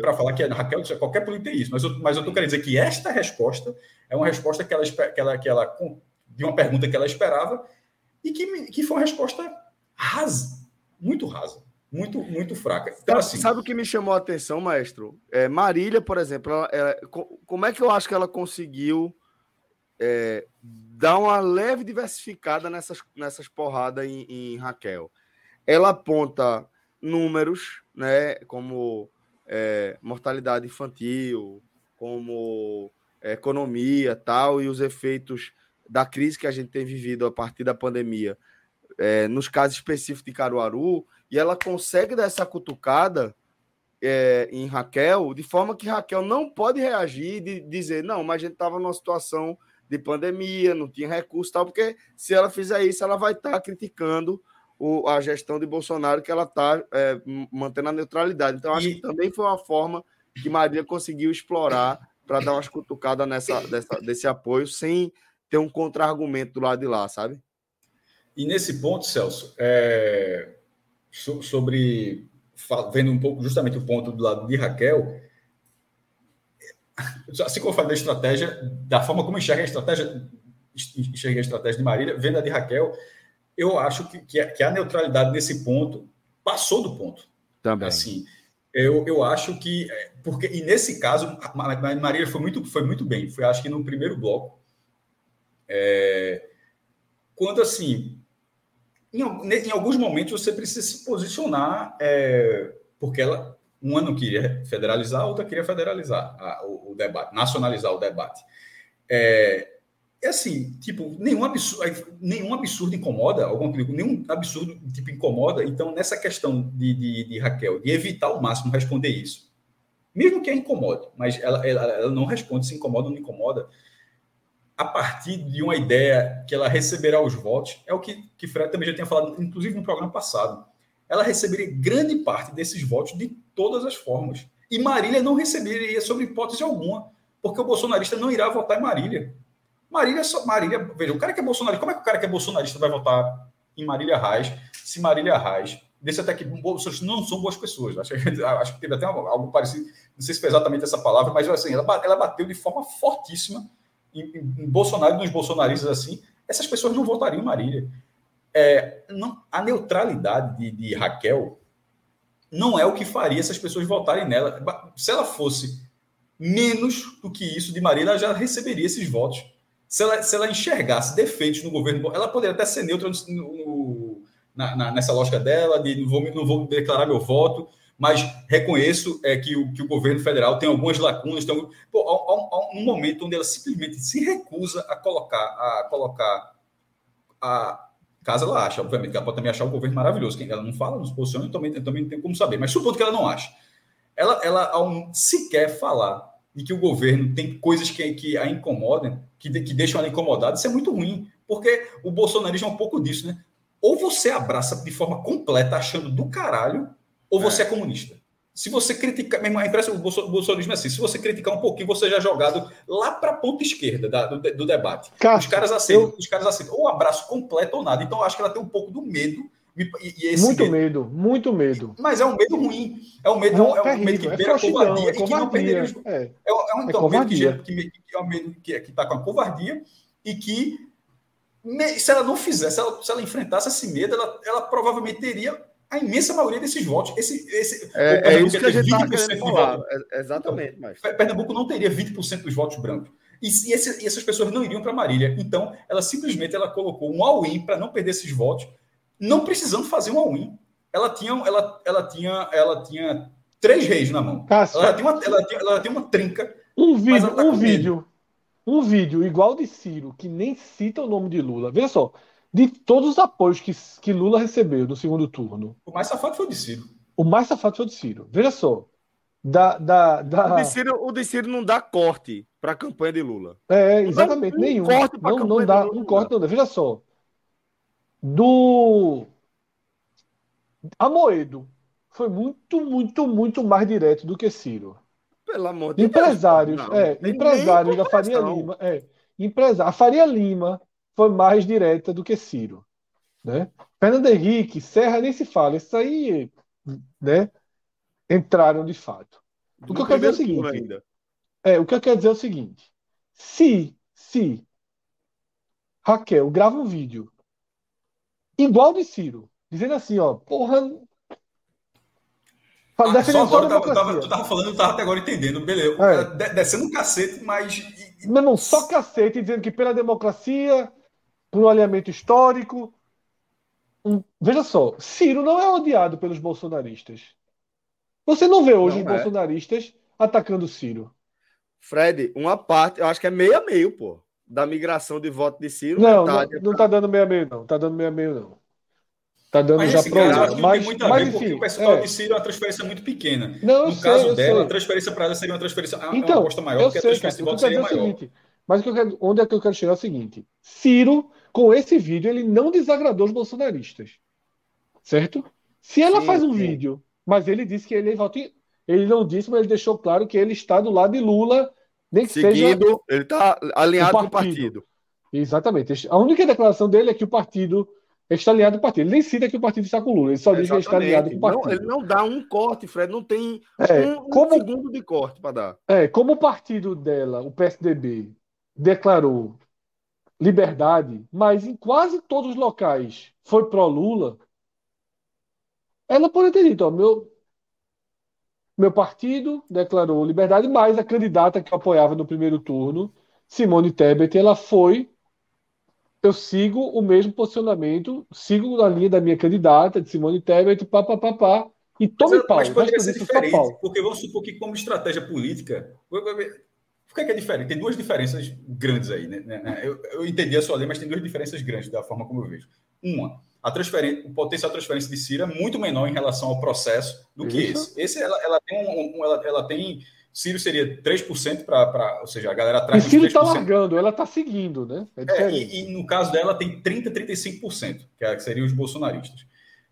para falar que a Raquel, qualquer político tem isso, mas eu, mas eu tô querendo dizer que esta resposta é uma resposta que ela que ela que ela de uma pergunta que ela esperava e que, que foi uma resposta rasa, muito rasa, muito, muito fraca. Então, assim, Sabe o que me chamou a atenção, maestro? É, Marília, por exemplo, ela, ela, como é que eu acho que ela conseguiu é, dar uma leve diversificada nessas, nessas porradas em, em Raquel? Ela aponta números, né, como é, mortalidade infantil, como é, economia tal, e os efeitos da crise que a gente tem vivido a partir da pandemia, é, nos casos específicos de Caruaru, e ela consegue dar essa cutucada é, em Raquel, de forma que Raquel não pode reagir e dizer, não, mas a gente estava numa situação de pandemia, não tinha recurso tal, porque se ela fizer isso, ela vai estar tá criticando o, a gestão de Bolsonaro, que ela está é, mantendo a neutralidade. Então, acho e... que também foi uma forma que Maria conseguiu explorar para dar umas cutucadas nessa, dessa, desse apoio, sem ter um contra-argumento do lado de lá, sabe? E nesse ponto, Celso, é, sobre vendo um pouco justamente o ponto do lado de Raquel, assim como eu falei da estratégia, da forma como enxerga a estratégia, enxerga a estratégia de Marília, vendo a de Raquel, eu acho que, que, a, que a neutralidade nesse ponto passou do ponto. Também. Assim, eu, eu acho que é, porque e nesse caso a Marília foi muito foi muito bem. Foi acho que no primeiro bloco é, quando assim, em, em, alguns momentos você precisa se posicionar, é, porque ela, uma não queria federalizar, a outra queria federalizar a, o, o, debate, nacionalizar o debate. É, é assim, tipo, nenhum absurdo, nenhum absurdo incomoda, algum nenhum absurdo tipo incomoda. Então, nessa questão de, de, de Raquel, de evitar ao máximo responder isso, mesmo que a incomode, mas ela, ela, ela não responde se incomoda ou não incomoda, a partir de uma ideia que ela receberá os votos, é o que, que Fred também já tinha falado, inclusive no programa passado. Ela receberia grande parte desses votos de todas as formas. E Marília não receberia sobre hipótese alguma, porque o bolsonarista não irá votar em Marília. Marília, Marília, veja, o cara que é bolsonarista, como é que o cara que é bolsonarista vai votar em Marília Reis, se Marília Reis, desse até que bolsonaristas não são boas pessoas. Acho, acho que teve até algo parecido, não sei se foi exatamente essa palavra, mas assim, ela, ela bateu de forma fortíssima em, em Bolsonaro e nos bolsonaristas assim, essas pessoas não votariam em Marília. É, não, a neutralidade de, de, Raquel não é o que faria essas pessoas votarem nela. Se ela fosse menos do que isso de Marília, ela já receberia esses votos. Se ela, se ela enxergasse defeitos no governo, ela poderia até ser neutra no, no, na, na, nessa lógica dela, de não vou, não vou declarar meu voto, mas reconheço é, que, o, que o governo federal tem algumas lacunas. Então, pô, há, há, um momento onde ela simplesmente se recusa a colocar, a colocar a caso ela acha, obviamente, ela pode também achar o governo maravilhoso. Quem ela não fala, não se posiciona, eu também, eu também não tenho como saber. Mas supondo que ela não acha. Ela, ela ao sequer falar de que o governo tem coisas que, que a incomodam, que, que deixam ela incomodada, isso é muito ruim. Porque o bolsonarismo é um pouco disso, né? Ou você abraça de forma completa, achando do caralho, ou você é, é comunista. Se você criticar, mesmo a impressão do bolsonarismo é assim, se você criticar um pouquinho, você já é jogado lá para a ponta esquerda da, do, do, debate. os caras aceitam, eu... os caras aceitam, ou abraço completo ou nada. Então, eu acho que ela tem um pouco do medo. E, e muito medo, medo, muito medo. Mas é um medo ruim. É um medo, é, é um medo que beira a covardia é e que não perderia. É, é, é um, então, medo que, que, que, é um medo que está com a covardia e que se ela não fizesse, se ela, se ela enfrentasse esse medo, ela, ela provavelmente teria a imensa maioria desses votos. Esse, esse, é, é isso que a gente está querendo falar. É, exatamente. Então, mas... Pernambuco não teria 20% dos votos brancos. E, e, esse, e essas pessoas não iriam para Marília. Então, ela simplesmente ela colocou um all-in para não perder esses votos, não precisando fazer um all-in. Ela tinha, ela, ela, tinha, ela tinha três reis na mão. Cássio, ela, tem uma, ela, tem, ela tem uma trinca. Um vídeo, tá um vídeo, um vídeo igual de Ciro, que nem cita o nome de Lula. Veja só, de todos os apoios que, que Lula recebeu no segundo turno. O mais safado foi o de Ciro. O mais safado foi o de Ciro. Veja só. Da, da, da... O, de Ciro, o de Ciro não dá corte para a campanha de Lula. É, exatamente, não nenhum. Corte não, não dá um corte, não dá. Veja só. Do Amoedo foi muito, muito, muito mais direto do que Ciro. Pelo amor de empresários, Deus. Não, é, empresários da Faria Lima, é, empresário, a Faria Lima foi mais direta do que Ciro. Né? Fernando Henrique, Serra nem se fala, isso aí né, entraram de fato. O que eu quero dizer é o seguinte. É, o que eu quero dizer é o seguinte: se, se Raquel grava um vídeo igual de Ciro, dizendo assim, ó, porra. Ah, só agora tava, tava, tu tava falando, eu tava até agora entendendo, beleza. É. Descendo um cacete, mas. Meu irmão, só cacete, dizendo que pela democracia, por um alinhamento histórico. Um... Veja só, Ciro não é odiado pelos bolsonaristas. Você não vê hoje não os é. bolsonaristas atacando Ciro. Fred, uma parte, eu acho que é meio a meio, pô, da migração de voto de Ciro. Não, não, não tá dando meio a meio, não. Tá dando meio a meio, não. Tá dando mas já pro mas, muito mas, enfim, porque o pessoal é. de Ciro é uma transferência muito pequena. Não, no sei, caso dela, sei. a transferência para ela seria uma transferência então, uma aposta maior, porque sei, a transferência cara, de voto seria maior. Seguinte, mas quero, onde é que eu quero chegar é o seguinte: Ciro, com esse vídeo, ele não desagradou os bolsonaristas. Certo? Se ela sim, faz um sim. vídeo, mas ele disse que ele ele não disse, mas ele deixou claro que ele está do lado de Lula, nem que Seguindo, seja. Ele está alinhado o com o partido. Exatamente. A única declaração dele é que o partido está alinhado com o partido. Ele nem cita que o partido está com Lula, ele só diz que ele está alinhado com o partido. Não, ele não dá um corte, Fred, não tem é, um, como, um segundo de corte para dar. É, como o partido dela, o PSDB, declarou liberdade, mas em quase todos os locais foi pró-Lula, ela pode ter dito, ó, meu, meu partido declarou liberdade, mas a candidata que eu apoiava no primeiro turno, Simone Tebet, ela foi. Eu sigo o mesmo posicionamento, sigo na linha da minha candidata, de Simone Tebet, papapá, e tome mas, pau. Mas poderia ser diferente, porque vamos supor que, como estratégia política, por que é, que é diferente? Tem duas diferenças grandes aí, né? né, né? Eu, eu entendi a sua lei, mas tem duas diferenças grandes da forma como eu vejo. Uma, a transferência, o potencial de transferência de Ciro é muito menor em relação ao processo do que Isso. esse. Esse ela, ela tem um, um, ela, ela tem Ciro seria 3% para, ou seja, a galera atrás. E Ciro está largando, ela está seguindo, né? É é, e, e, no caso dela tem 30, 35%, que, é, que seriam os bolsonaristas.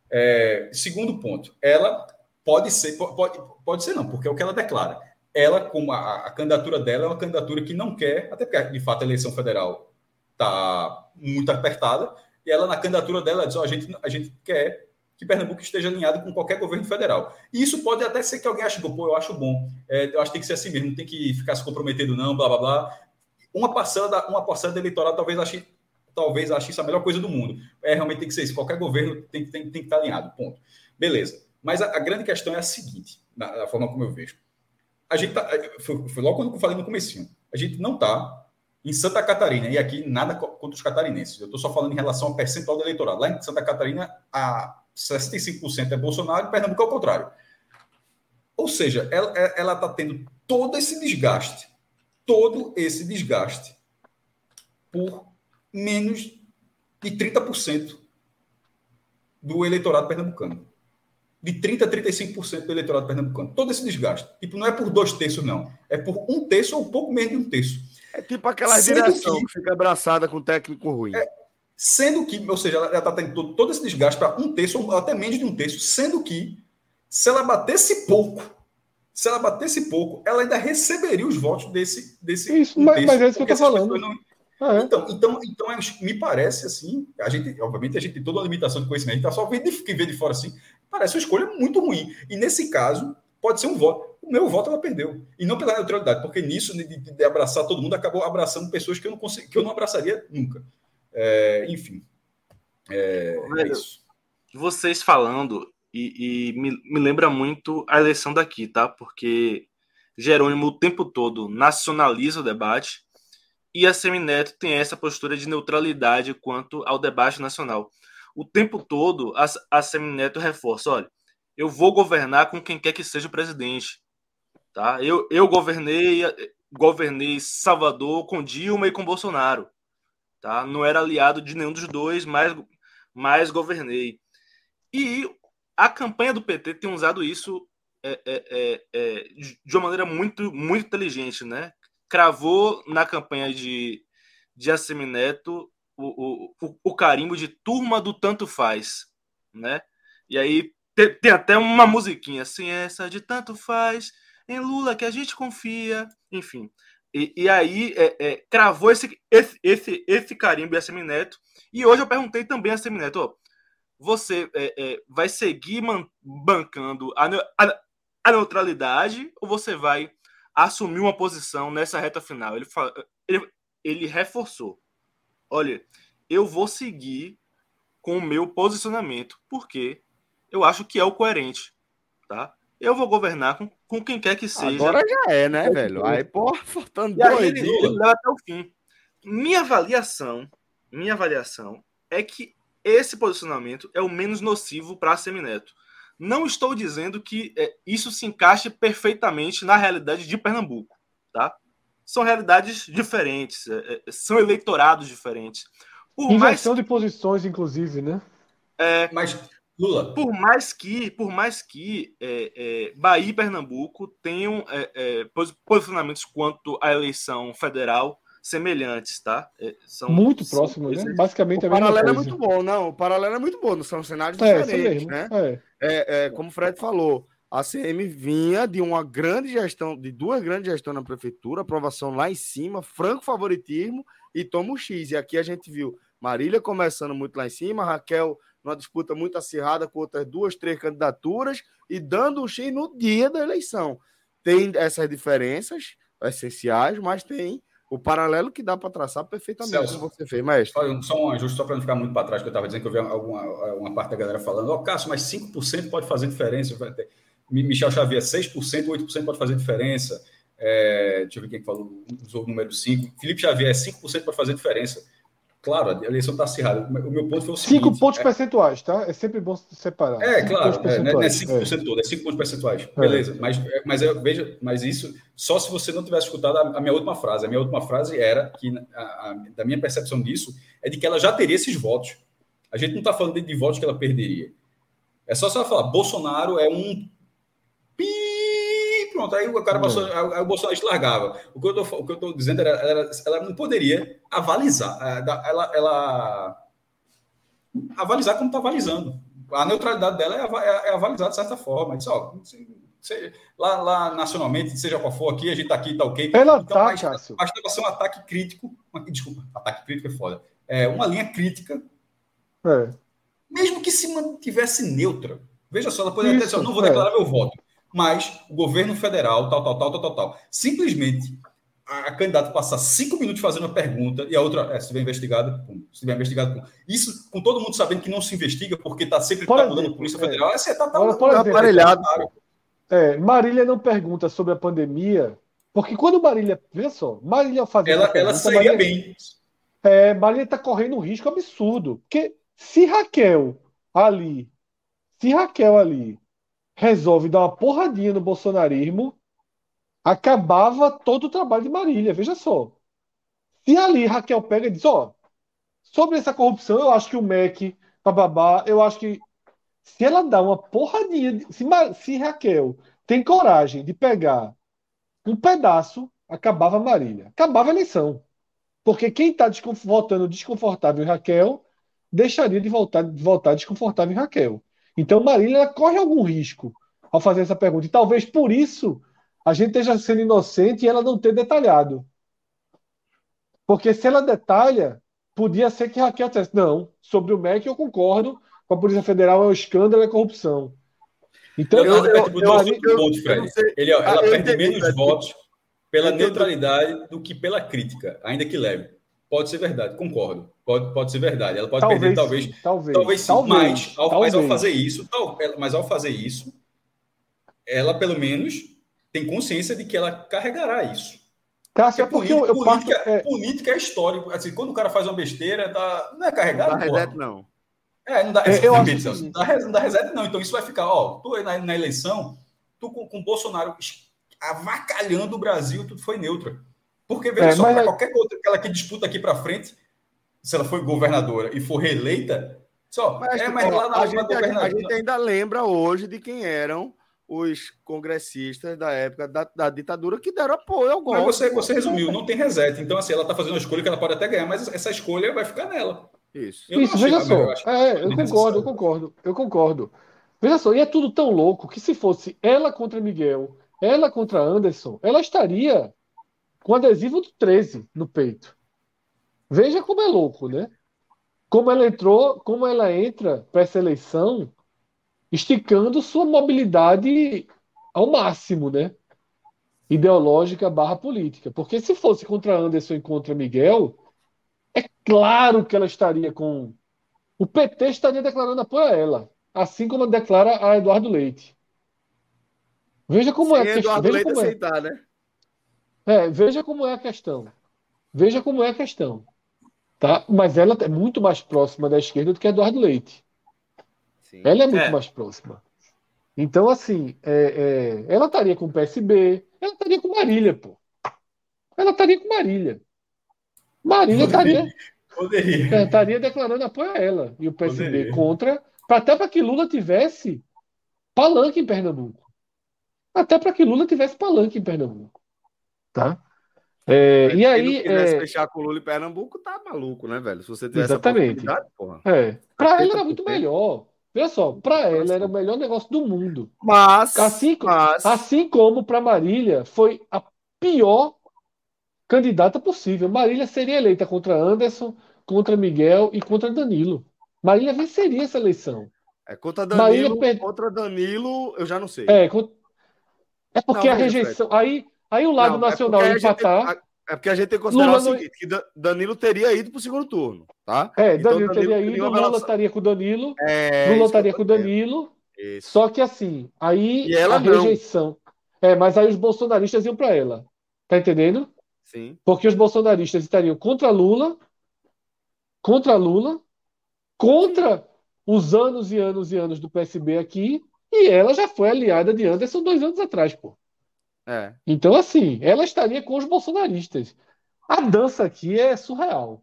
É, segundo ponto, ela pode ser, pode, pode ser não, porque é o que ela declara. Ela, como a, a candidatura dela é uma candidatura que não quer, até porque de fato a eleição federal está muito apertada, e ela, na candidatura dela, diz: oh, a, gente, a gente quer que Pernambuco esteja alinhado com qualquer governo federal. E isso pode até ser que alguém ache, pô, eu acho bom. É, eu acho que tem que ser assim mesmo, não tem que ficar se comprometendo, não, blá blá blá. Uma parcela da, uma parcela da eleitorado talvez ache, talvez ache isso a melhor coisa do mundo. É, realmente tem que ser isso. Qualquer governo tem, tem, tem que estar alinhado. Ponto. Beleza. Mas a, a grande questão é a seguinte, na, na, forma como eu vejo. A gente tá, foi, foi logo quando eu falei no comecinho. A gente não está em Santa Catarina, e aqui nada contra os catarinenses, eu estou só falando em relação ao percentual do eleitorado. Lá em Santa Catarina, a 65% é Bolsonaro, e Pernambuco é o contrário. Ou seja, ela está tendo todo esse desgaste, todo esse desgaste, por menos de 30% do eleitorado pernambucano. De 30% a 35% do eleitorado pernambucano. Todo esse desgaste. Tipo, não é por dois terços, não. É por um terço ou um pouco menos de um terço. É tipo aquela sendo direção que, que, fica abraçada com técnico ruim. É, sendo que, ou seja, ela está tendo todo, todo esse desgaste para um terço, ou até menos de um terço, sendo que, se ela batesse pouco, se ela batesse pouco, ela ainda receberia os votos desse. desse isso, um mas, terço, mas é isso que eu estou falando. Ah, é. Então, então, então é, me parece assim, a gente, obviamente, a gente tem toda uma limitação de conhecimento, a gente está só vendo quem vê de fora assim, parece uma escolha muito ruim. E nesse caso, pode ser um voto o meu voto ela perdeu. E não pela neutralidade, porque nisso de, de, abraçar todo mundo acabou abraçando pessoas que eu não, consegui, que eu não abraçaria nunca. É, enfim. É, é isso. Vocês falando, e, e me, me, lembra muito a eleição daqui, tá? Porque Jerônimo o tempo todo nacionaliza o debate e a Semineto tem essa postura de neutralidade quanto ao debate nacional. O tempo todo a, a Semineto reforça: olha, eu vou governar com quem quer que seja o presidente. Tá? Eu, eu governei, governei Salvador com Dilma e com Bolsonaro. Tá? Não era aliado de nenhum dos dois, mas, mas governei. E a campanha do PT tem usado isso é, é, é, é, de uma maneira muito, muito inteligente. Né? Cravou na campanha de, de Assemineto o, o, o carimbo de turma do tanto faz. Né? E aí tem, tem até uma musiquinha assim, essa de tanto faz em Lula que a gente confia, enfim. E, e aí é, é, cravou esse, esse, esse, esse carimbo e a Semineto. E hoje eu perguntei também a Semineto: ó, você é, é, vai seguir bancando a, a, a, neutralidade ou você vai assumir uma posição nessa reta final? Ele, ele, ele reforçou: olha, eu vou seguir com o meu posicionamento, porque eu acho que é o coerente, tá? Eu vou governar com, com quem quer que seja. Agora já é, né, velho? Aí, pô, faltando dois ele, ele leva até o fim. Minha avaliação, minha avaliação é que esse posicionamento é o menos nocivo para a Semineto. Não estou dizendo que é, isso se encaixe perfeitamente na realidade de Pernambuco, tá? São realidades diferentes, é, é, são eleitorados diferentes. Por Inversão mais... de posições, inclusive, né? É, Mas Lula. Por mais que, por mais que é, é, Bahia e Pernambuco tenham é, é posicionamentos quanto à eleição federal semelhantes, tá? É, são muito próximos, né? Basicamente o paralelo é muito bom, não. O paralelo é muito bom, não são cenários é, diferentes, né? É. como o Fred falou, a CM vinha de uma grande gestão, de duas grandes gestões na prefeitura, aprovação lá em cima, franco favoritismo e toma o X. E aqui a gente viu Marília começando muito lá em cima, Raquel numa disputa muito acirrada com outras duas, três candidaturas e dando um X no dia da eleição. Tem essas diferenças essenciais, mas tem o paralelo que dá para traçar perfeitamente Celso, você fez, mestre. Só um ajuste, só para não ficar muito para trás, que eu estava dizendo que eu vi alguma uma parte da galera falando, ó, oh, Cássio, mas 5% pode fazer diferença. Michel Xavier, 6%, 8% pode fazer diferença. É, deixa eu ver quem falou, usou o número 5. Felipe Xavier, 5% pode fazer diferença. Claro, a eleição está acirrada. O meu ponto foi o seguinte... Cinco pontos é... percentuais, tá? É sempre bom separar. É, claro. É, não é 5% é. todo, é 5 pontos percentuais. É. Beleza. Mas, é, mas eu, veja, mas isso só se você não tivesse escutado a, a minha última frase. A minha última frase era que, a, a, da minha percepção disso, é de que ela já teria esses votos. A gente não está falando de, de votos que ela perderia. É só você falar, Bolsonaro é um pronto, aí o cara passou, hum. aí o Bolsonaro largava. O que eu tô, o que eu tô dizendo era, ela, ela não poderia avalizar, é, ela, ela avalizar como está avalizando. A neutralidade dela é, é, avalizar de certa forma. Diz, ó, lá, lá nacionalmente, seja qual for aqui, a gente está aqui, está ok. Ela então, tá, Cássio. Acho que vai ser um ataque crítico. Desculpa, ataque crítico é foda. É uma linha crítica. É. Mesmo que se mantivesse neutra. Veja só, depois Isso, eu não vou declarar é. meu voto mas o governo federal, tal, tal, tal, tal, tal, tal. Simplesmente a, candidata passar cinco minutos fazendo a pergunta e a outra, é, se tiver investigado, pum, se tiver investigado, pum. Isso com todo mundo sabendo que não se investiga porque está sempre tá mudando a Polícia Federal. É, é, tá, tá, tá aparelhado. É, Marília não pergunta sobre a pandemia, porque quando Marília, veja só, Marília fazia. Ela, pergunta, ela sairia Marília, bem. É, Marília está correndo um risco absurdo. Porque se Raquel ali, se Raquel ali resolve dar uma porradinha no bolsonarismo, acabava todo o trabalho de Marília. Veja só. Se ali Raquel pega e diz: Ó, sobre essa corrupção, eu acho que o MEC, bababá, eu acho que se ela dá uma porradinha, se, se Raquel tem coragem de pegar um pedaço, acabava Marília. Acabava a eleição. Porque quem está votando desconfortável em Raquel deixaria de voltar, de desconfortável em Raquel. Então, Marília ela corre algum risco ao fazer essa pergunta. E talvez por isso a gente esteja sendo inocente e ela não ter detalhado. Porque se ela detalha, podia ser que Raquel dissesse, não, sobre o MEC eu concordo, com a Polícia Federal é um escândalo, é corrupção. Então, eu, eu, eu, eu, ponto, Fred. Ele, ela perde menos votos pela neutralidade do que pela crítica, ainda que leve. Pode ser verdade, concordo. Pode, pode ser verdade. Ela pode talvez, perder, talvez. Talvez, talvez sim. Talvez, mas, ao, talvez. mas ao fazer isso, tal, mas ao fazer isso, ela pelo menos tem consciência de que ela carregará isso. Cássio, é porque, política, eu, eu política, é... política é histórico. Assim, quando o cara faz uma besteira, tá, não é carregado. Não dá reset, não. É, não dá, é, eu acho que... não, dá, não dá reset, não. Então isso vai ficar, ó, tu na, na eleição, tu com, com o Bolsonaro avacalhando o Brasil, tudo foi neutro. Porque, veja é, só, mas... qualquer outra aquela que disputa aqui para frente, se ela for governadora e for reeleita, só. Mas, é, mas lá na a, gente, a gente ainda lembra hoje de quem eram os congressistas da época da, da, ditadura que deram apoio ao golpe. Mas você, você resumiu, não tem reset. Então, assim, ela está fazendo uma escolha que ela pode até ganhar, mas essa escolha vai ficar nela. Isso. Eu Isso, veja só. Eu, é, eu concordo, eu concordo, eu concordo. Veja só, e é tudo tão louco que se fosse ela contra Miguel, ela contra Anderson, ela estaria com adesivo do 13 no peito. Veja como é louco, né? Como ela entrou, como ela entra para essa eleição esticando sua mobilidade ao máximo, né? Ideológica barra política. Porque se fosse contra Anderson e contra Miguel, é claro que ela estaria com o PT estaria declarando apoio a ela, assim como declara a Eduardo Leite. Veja como Sem é. Eduardo veja Leite é. aceitar, é. né? É, veja como é a questão. Veja como é a questão. Tá? Mas ela é muito mais próxima da esquerda do que Eduardo Leite. Sim. Ela é muito é. mais próxima. Então, assim, é, é, ela estaria com o PSB, ela estaria com Marília, pô. Ela estaria com Marília. Marília estaria, Poderia. estaria declarando apoio a ela e o PSB Poderia. contra, até para que Lula tivesse palanque em Pernambuco. Até para que Lula tivesse palanque em Pernambuco. Tá? É, e aí. Se fechar com o Lula em Pernambuco, tá maluco, né, velho? Se você tivesse Exatamente. porra. É. Para ela era muito melhor. Veja só, para ela era o melhor negócio do mundo. Mas. Assim, mas... assim como para Marília foi a pior candidata possível. Marília seria eleita contra Anderson, contra Miguel e contra Danilo. Marília venceria essa eleição. É contra Danilo, per... contra Danilo, eu já não sei. É, é porque não, a rejeição. Aí Aí o lado não, é nacional é empatar. Tem, é porque a gente tem que considerar Lula o seguinte: que Danilo teria ido para o segundo turno, tá? É, então, Danilo, Danilo teria ido, Lula relação... estaria com o Danilo, é, Lula estaria com o Danilo. Isso. Só que assim, aí a rejeição. É, mas aí os bolsonaristas iam para ela. Tá entendendo? Sim. Porque os bolsonaristas estariam contra Lula, contra Lula, contra os anos e anos e anos do PSB aqui, e ela já foi aliada de Anderson dois anos atrás, pô. É. Então, assim, ela estaria com os bolsonaristas. A dança aqui é surreal.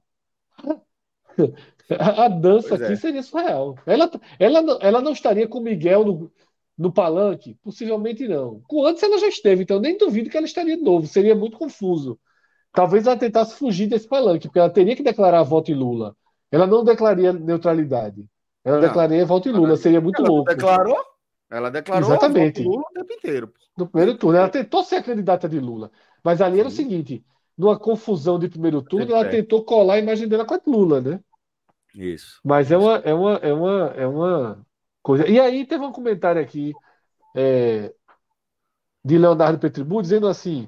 A dança pois aqui é. seria surreal. Ela, ela, ela não estaria com Miguel no, no palanque? Possivelmente não. Com antes ela já esteve, então nem duvido que ela estaria de novo. Seria muito confuso. Talvez ela tentasse fugir desse palanque, porque ela teria que declarar voto em Lula. Ela não declararia neutralidade. Ela não, declararia voto em Lula. Seria muito ela louco. Declarou? Ela declarou Exatamente. Lula o tempo inteiro. No primeiro turno. Ela tentou ser a candidata de Lula. Mas ali Sim. era o seguinte: numa confusão de primeiro turno, ela tentou colar a imagem dela com a Lula, né? Isso. Mas é uma, é uma, é uma, é uma coisa. E aí teve um comentário aqui é, de Leonardo Petribu dizendo assim: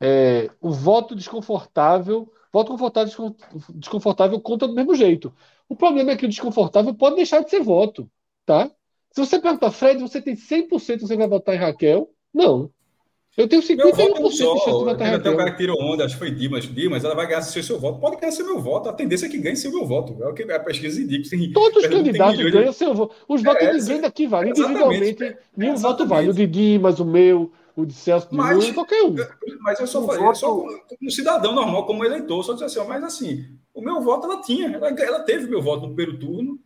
é, o voto desconfortável, voto confortável, desconfortável conta do mesmo jeito. O problema é que o desconfortável pode deixar de ser voto, tá? Se você perguntar, Fred, você tem 100% você vai votar em Raquel? Não. Eu tenho 51% de chance de votar em Raquel. Até o cara que tirou onda, acho que foi Dimas. Dimas, ela vai ganhar seu, seu voto. Pode ganhar seu meu voto. A tendência é que ganhe seu meu voto. É o que a pesquisa indica. Sim, Todos os candidatos ganham seu voto. Os votos é, de ninguém daqui vale. Individualmente, nenhum voto vale. O de Dimas, o meu, o de Celso de mas, Lula, qualquer um. Mas eu só um falei, voto... só como, um cidadão normal, como eleitor, só dizer assim, mas assim, o meu voto ela tinha. Ela, ela teve meu voto no primeiro turno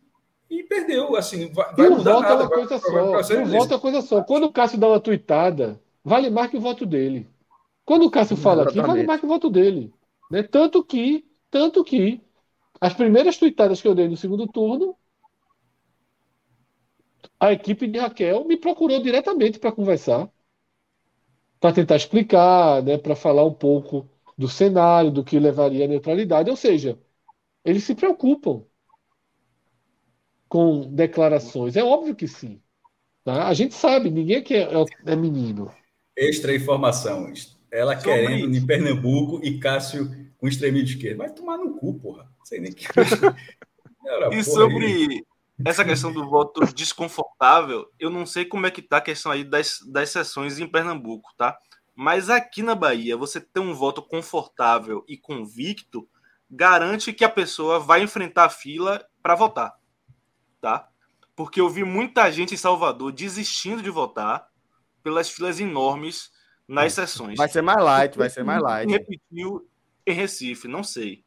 e perdeu. Assim, vai, vai mudar voto nada. É uma coisa vai, só. o voto é coisa só. Quando o Cássio dá uma tuitada, vale mais que o voto dele. Quando o Cássio fala Exatamente. aqui, vale mais que o voto dele. Né? Tanto que, tanto que as primeiras tuitadas que eu dei no segundo turno, a equipe de Raquel me procurou diretamente para conversar, para tentar explicar, né, para falar um pouco do cenário, do que levaria à neutralidade. Ou seja, eles se preocupam com declarações? É óbvio que sim. Tá? A gente sabe, ninguém aqui é, é menino. Extra informação. Ela Sobre querendo isso. em Pernambuco e Cássio com extremismo de esquerda. Vai tomar no cu, porra. Não sei nem que. Era, e sobre aí. essa questão do voto desconfortável, eu não sei como é que tá a questão aí das, das sessões em Pernambuco, tá? Mas aqui na Bahia, você ter um voto confortável e convicto garante que a pessoa vai enfrentar a fila para votar tá? Porque eu vi muita gente em Salvador desistindo de votar pelas filas enormes nas sessões. Vai ser mais light, vai ser mais light. Repetiu em Recife, não sei.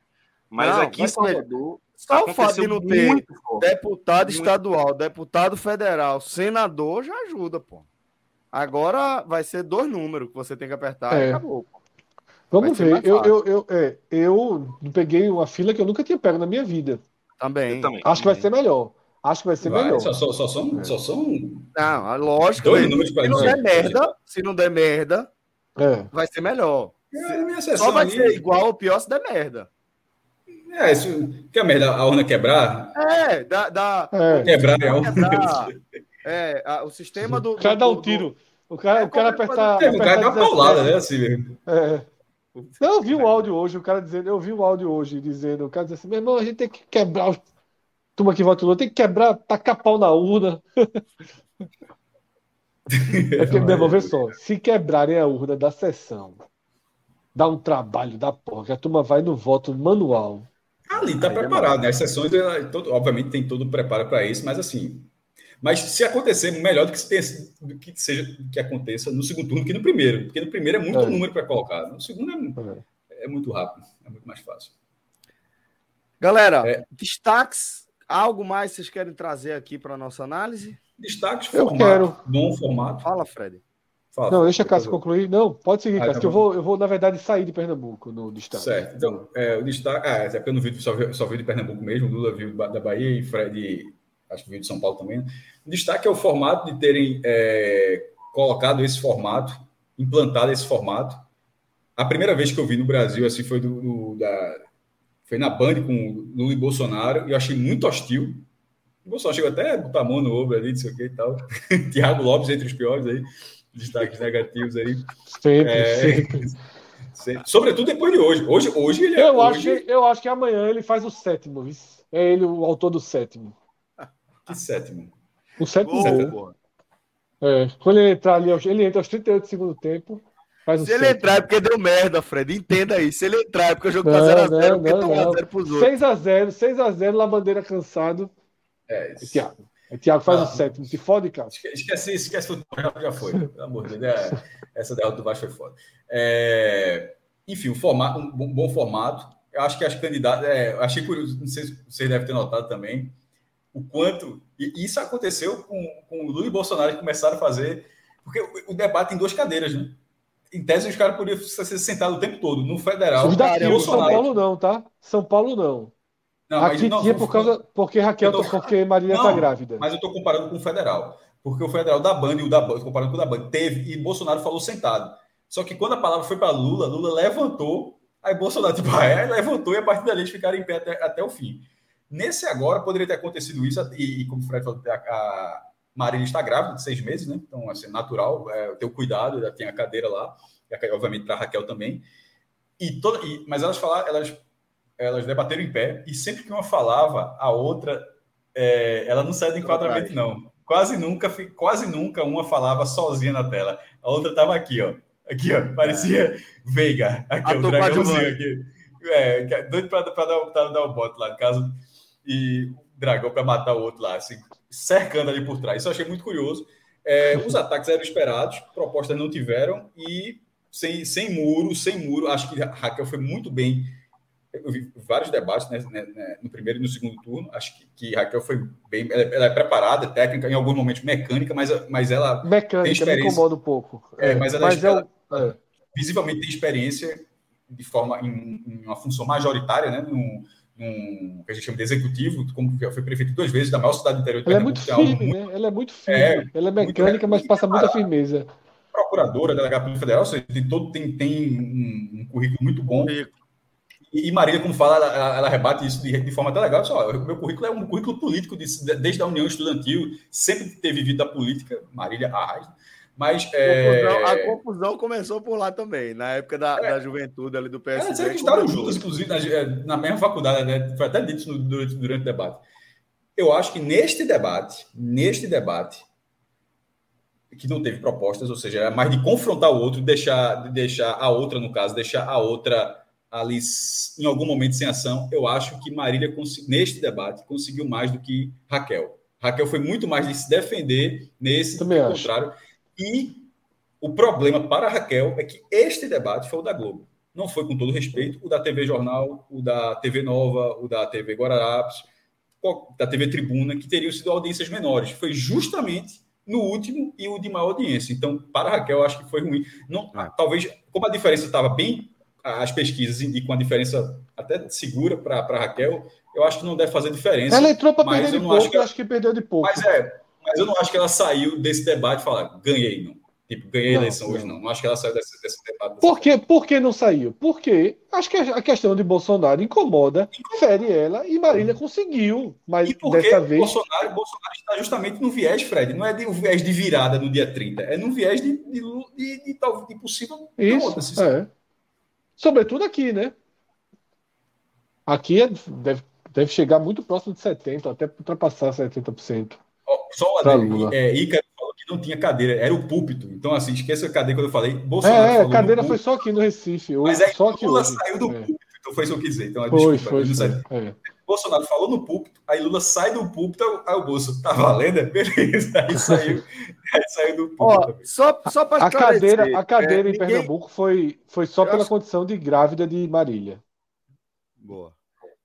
Mas não, aqui em Salvador. Só o fato de não ter deputado muito... estadual, deputado federal, senador já ajuda, pô. Agora vai ser dois números que você tem que apertar é. e acabou. Pô. Vamos ver. Eu, eu, eu, é, eu peguei uma fila que eu nunca tinha pego na minha vida. Também. também. Acho que vai ser melhor. Acho que vai ser vai, melhor. Só, só, só, são, é. só são. Não, lógico. Dois números se não der merda, se não der merda, é. vai ser melhor. É, só vai ali... ser igual ou pior se der merda. É, isso. Que a merda, a urna quebrar? É, da. da é. Quebrar é a urna. Quebrar. É, a, o sistema do. O cara dá um tiro. O cara, é, o cara apertar. É, o cara dá uma paulada, né? Assim mesmo. É. eu vi o áudio hoje, o cara dizendo, eu vi o áudio hoje dizendo, o cara dizendo assim, meu irmão, a gente tem que quebrar os turma que vota Lula tem que quebrar, tacar pau na urna. é porque, meu irmão, vê só, se quebrarem a urna da sessão, dá um trabalho da porra, que a turma vai no voto manual. Ali tá preparado, né? As sessões, ela, todo, obviamente, tem todo o preparo para isso, mas assim. Mas se acontecer, melhor do que, tenha, do que seja que aconteça no segundo turno que no primeiro. Porque no primeiro é muito é. número para colocar. No segundo é, é, muito rápido, é muito mais fácil. Galera, é. destaques, algo mais vocês querem trazer aqui para nossa análise? Destaques, eu formato, quero. bom formato. Fala, Fred. Fala, não, deixa a Cássio concluir. Não, pode seguir, ah, Cássio, que eu vou, eu vou, na verdade, sair de Pernambuco no destaque. Certo. Então, é, o destaque. Ah, é porque eu não vi, só, vi, só vi de Pernambuco mesmo, Lula viu da Bahia e Fred, acho que viu de São Paulo também. O destaque é o formato de terem é, colocado esse formato, implantado esse formato. A primeira vez que eu vi no Brasil, assim, foi do, do da, foi na Band com Lula e Bolsonaro, e eu achei muito hostil. O Bolsonaro chegou até a botar a mão no ombro ali, não sei o que e tal. Tiago Lopes entre os piores aí destaques negativos aí. Sempre, é, sempre. Sobretudo depois de hoje. Hoje, hoje ele é, eu, hoje... Acho que, eu acho que amanhã ele faz o sétimo. É ele o autor do sétimo. Que sétimo? O sétimo gol. É, quando ele entrar ali, ele entra aos 38 do segundo tempo. Faz Se ele entrar é porque deu merda, Fred. Entenda aí. Se ele entrar é porque o jogo tá 0x0, porque tomou 0 pros outros. 6x0, 6x0, lá bandeira cansado. É isso. Thiago. O Thiago faz ah, o sétimo, se fode, cara. Esquece, esquece o já, já foi. Pelo amor de Deus. É, essa derrota do Vasco foi foda. É, enfim, um, formato, um bom, bom, formato. Eu acho que as candidatas. É, achei curioso, não sei se vocês devem ter notado também, o quanto. E isso aconteceu com, com o Lula e Bolsonaro que começaram a fazer. Porque o, o debate em duas cadeiras, né? Em tese, os caras podiam ser sentados o tempo todo. No federal. Os daqui, Bolsonaro. São Paulo não, tá? São Paulo não. Não, Aqui não, tinha por causa. Porque Raquel, tô, porque Marília está grávida. Mas eu estou comparando com o federal. Porque o federal da Band e o da Band, comparando com o da Band, teve e Bolsonaro falou sentado. Só que quando a palavra foi para Lula, Lula levantou, aí Bolsonaro, tipo, é, levantou e a partir dali eles ficaram em pé até, até o fim. Nesse agora, poderia ter acontecido isso, e, e como o Fred falou, a, a Marília está grávida de seis meses, né? Então, assim, natural, é, ter o cuidado, já tem a cadeira lá, e, obviamente para a Raquel também. E toda, e, mas elas falaram, elas elas debateram em pé, e sempre que uma falava, a outra, é, ela não saiu do enquadramento, não. Quase nunca, quase nunca uma falava sozinha na tela. A outra estava aqui, ó. Aqui, ó. Parecia é. Veiga. Aqui, o dragãozinho aqui. É, doido para dar, dar o bote lá, no caso. E o dragão para matar o outro lá, assim, cercando ali por trás. Isso eu achei muito curioso. É, os ataques eram esperados, propostas não tiveram, e sem, sem muro, sem muro, acho que Raquel foi muito bem eu vi vários debates né, né, né, no primeiro e no segundo turno. Acho que, que Raquel foi bem. Ela, ela, é preparada, técnica, em alguns momentos mecânica, mas, mas ela. Mecânica, tem experiência. me incomoda um pouco. É, mas ela, mas ela, ela é. visivelmente tem experiência de forma em, em, uma função majoritária, né? Num, num, que a gente chama de executivo, como foi prefeito duas vezes da maior cidade do interior de Ela é muito firme, né? Ela é muito firme. É, ela é mecânica, mas passa muita firmeza. Procuradora, delegada federal, ou seja, de todo, tem, tem um, um currículo muito bom. E, Marília, como fala, ela, ela rebate isso de, de, forma até legal. Só, meu currículo é um currículo político de, desde a União Estudantil, sempre ter vivido da política, Marília arrasa. Mas é... a, confusão, a, confusão, começou por lá também, na época da, é, da juventude ali do PSD. Eles estavam juntos, inclusive, na, é, na, mesma faculdade, né? foi até dito no, durante, durante o debate. Eu acho que neste debate, neste debate, que não teve propostas, ou seja, é mais de confrontar o outro, deixar, deixar a outra, no caso, deixar a outra ali em algum momento sem ação, eu acho que Marília, neste debate, conseguiu mais do que Raquel. Raquel foi muito mais de se defender nesse, Também acho. E o problema para Raquel é que este debate foi o da Globo. Não foi, com todo respeito, o da TV Jornal, o da TV Nova, o da TV Guararapes, da TV Tribuna, que teriam sido audiências menores. Foi justamente no último e o de maior audiência. Então, para Raquel, eu acho que foi ruim. Não, ah. Talvez, como a diferença estava bem as pesquisas indicam uma diferença até segura para Raquel, eu acho que não deve fazer diferença. Ela entrou para perder de pouco, acho que, ela, acho que perdeu de pouco. Mas é, mas eu não acho que ela saiu desse debate e falar, ganhei, não. Tipo, ganhei a eleição não. hoje, não. Não acho que ela saiu desse, desse debate. Por, quê? Por que não saiu? Porque acho que a questão de Bolsonaro incomoda, fere ela e Marília conseguiu. Mas e dessa vez. Bolsonaro, Bolsonaro está justamente no viés, Fred. Não é de, um viés de virada no dia 30, é no viés de, de, de, de, de, possível. Isso, é. Sobretudo aqui, né? Aqui é, deve, Deve chegar muito próximo de 70%, até ultrapassar 70%. Só o Lula. É, Ícaro falou que não tinha cadeira, era o púlpito. Então, assim, esqueça a cadeira quando eu falei. Bolsonaro é, a cadeira foi só aqui no Recife. Mas aí só Lula hoje. saiu do é. púlpito, então foi isso que eu quis dizer. Então, foi, desculpa, foi, foi, é. Bolsonaro falou no púlpito, aí Lula sai do púlpito, aí o bolso tá valendo, é beleza. Aí saiu, aí saiu do púlpito. Ó, só só para a cadeira, a cadeira é, em ninguém... Pernambuco foi, foi só eu pela acho... condição de grávida de Marília. Boa.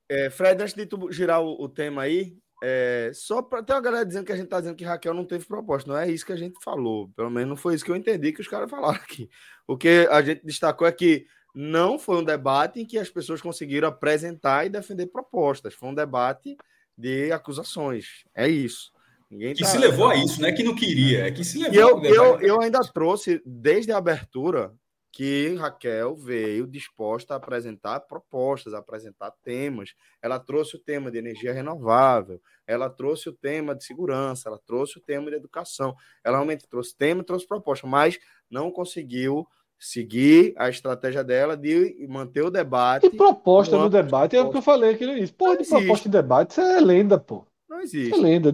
É, Fred, antes de tu girar o, o tema aí, é, só para ter uma galera dizendo que a gente tá dizendo que Raquel não teve proposta. Não é isso que a gente falou. Pelo menos não foi isso que eu entendi que os caras falaram aqui. O que a gente destacou é que não foi um debate em que as pessoas conseguiram apresentar e defender propostas. Foi um debate de acusações. É isso. Ninguém que tá... se levou a isso, não é que não queria, é que se levou. Eu, eu, eu ainda trouxe, desde a abertura, que Raquel veio disposta a apresentar propostas, a apresentar temas. Ela trouxe o tema de energia renovável, ela trouxe o tema de segurança, ela trouxe o tema de educação. Ela realmente trouxe tema, trouxe proposta, mas não conseguiu seguir a estratégia dela de manter o debate. E proposta no debate é o que eu falei aqui no início. Pô, de proposta de debate, isso é lenda, pô. Não existe. Isso é lenda.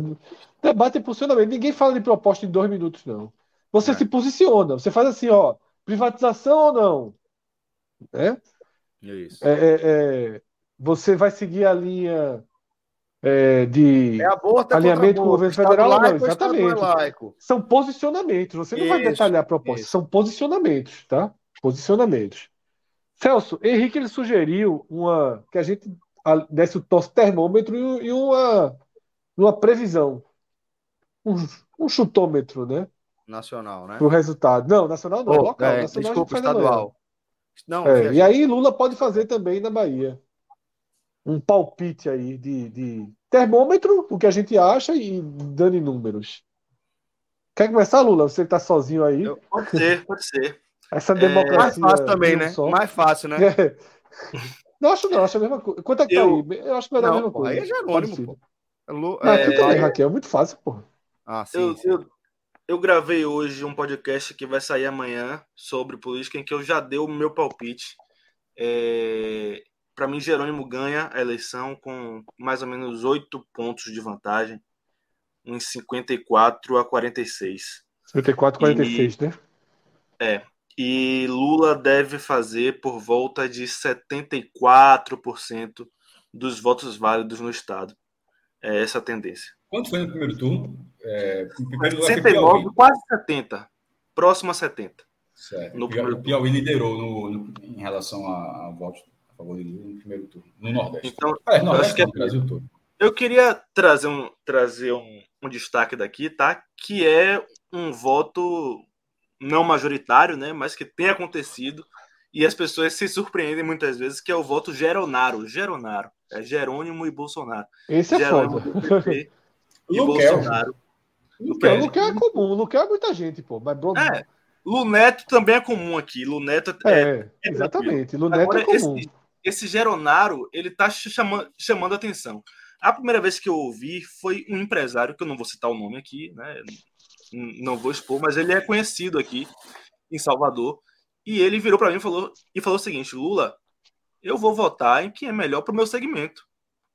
Debate é posicionamento. Ninguém fala de proposta em dois minutos, não. Você é. se posiciona, você faz assim, ó Privatização ou não? Né? Isso. É, é, é, você vai seguir a linha é, de é aborto, alinhamento com o governo federal? Laico, não, exatamente. São posicionamentos. Você não isso, vai detalhar a proposta. Isso. São posicionamentos, tá? Posicionamentos. Celso, Henrique ele sugeriu uma que a gente desse o nosso termômetro e uma, uma previsão. Um, um chutômetro, né? Nacional, né? O resultado. Não, nacional não, oh, local. É, nacional desculpa, estadual. Não, é, e aí Lula pode fazer também na Bahia. Um palpite aí de, de termômetro, o que a gente acha, e dando números. Quer começar, Lula? Você está sozinho aí? Eu, pode ser, pode ser. Essa democracia. É, mais fácil também, né? Só. Mais fácil, né? É. Não acho, não, acho a mesma coisa. Quanto é que eu... tá aí? Eu acho que vai dar a mesma coisa. Aí é Jerônimo, pô. Lu... Não, é... também, Raquel, é muito fácil, pô. Ah, sim. Eu, sim. eu, eu gravei hoje um podcast que vai sair amanhã sobre política, em que eu já dei o meu palpite. É, Para mim, Jerônimo ganha a eleição com mais ou menos oito pontos de vantagem, uns 54 a 46. 54 a 46, e, né? É. E Lula deve fazer por volta de 74% dos votos válidos no Estado. É essa a tendência. Quanto foi no primeiro turno? É, 69, quase 70. Próximo a 70. Certo. No o Piauí liderou no, no, em relação a, a votos a favor de Lula no primeiro turno, no Nordeste. Então, ah, é, Nordeste, acho que é, no Brasil todo. Eu queria trazer um, trazer um, um destaque daqui, tá? Que é um voto não majoritário, né? Mas que tem acontecido e as pessoas se surpreendem muitas vezes que é o voto Geronaro. Geronaro. É Jerônimo e Bolsonaro. Esse é Jerônimo foda. e Bolsonaro. Luquel, Luquel é comum, Luquel é muita gente, pô. Mas Bruno... É, Luneto também é comum aqui. Luneto é. é, é exatamente. Luneto é Agora, é comum. Esse, esse Geronaro, ele tá chamando, chamando atenção. A primeira vez que eu ouvi foi um empresário, que eu não vou citar o nome aqui, né? Não vou expor, mas ele é conhecido aqui em Salvador. E ele virou para mim e falou, e falou o seguinte: Lula, eu vou votar em quem é melhor para o meu segmento.